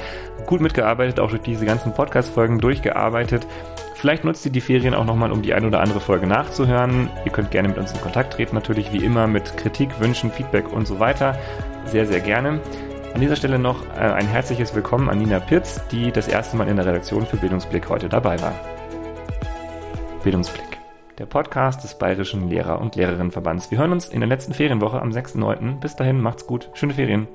Gut mitgearbeitet, auch durch diese ganzen Podcast-Folgen durchgearbeitet. Vielleicht nutzt ihr die Ferien auch nochmal, um die ein oder andere Folge nachzuhören. Ihr könnt gerne mit uns in Kontakt treten, natürlich wie immer mit Kritik, Wünschen, Feedback und so weiter. Sehr, sehr gerne. An dieser Stelle noch äh, ein herzliches Willkommen an Nina Pirz, die das erste Mal in der Redaktion für Bildungsblick heute dabei war. Bildungsblick, der Podcast des Bayerischen Lehrer- und Lehrerinnenverbands. Wir hören uns in der letzten Ferienwoche am 6.9. Bis dahin, macht's gut, schöne Ferien.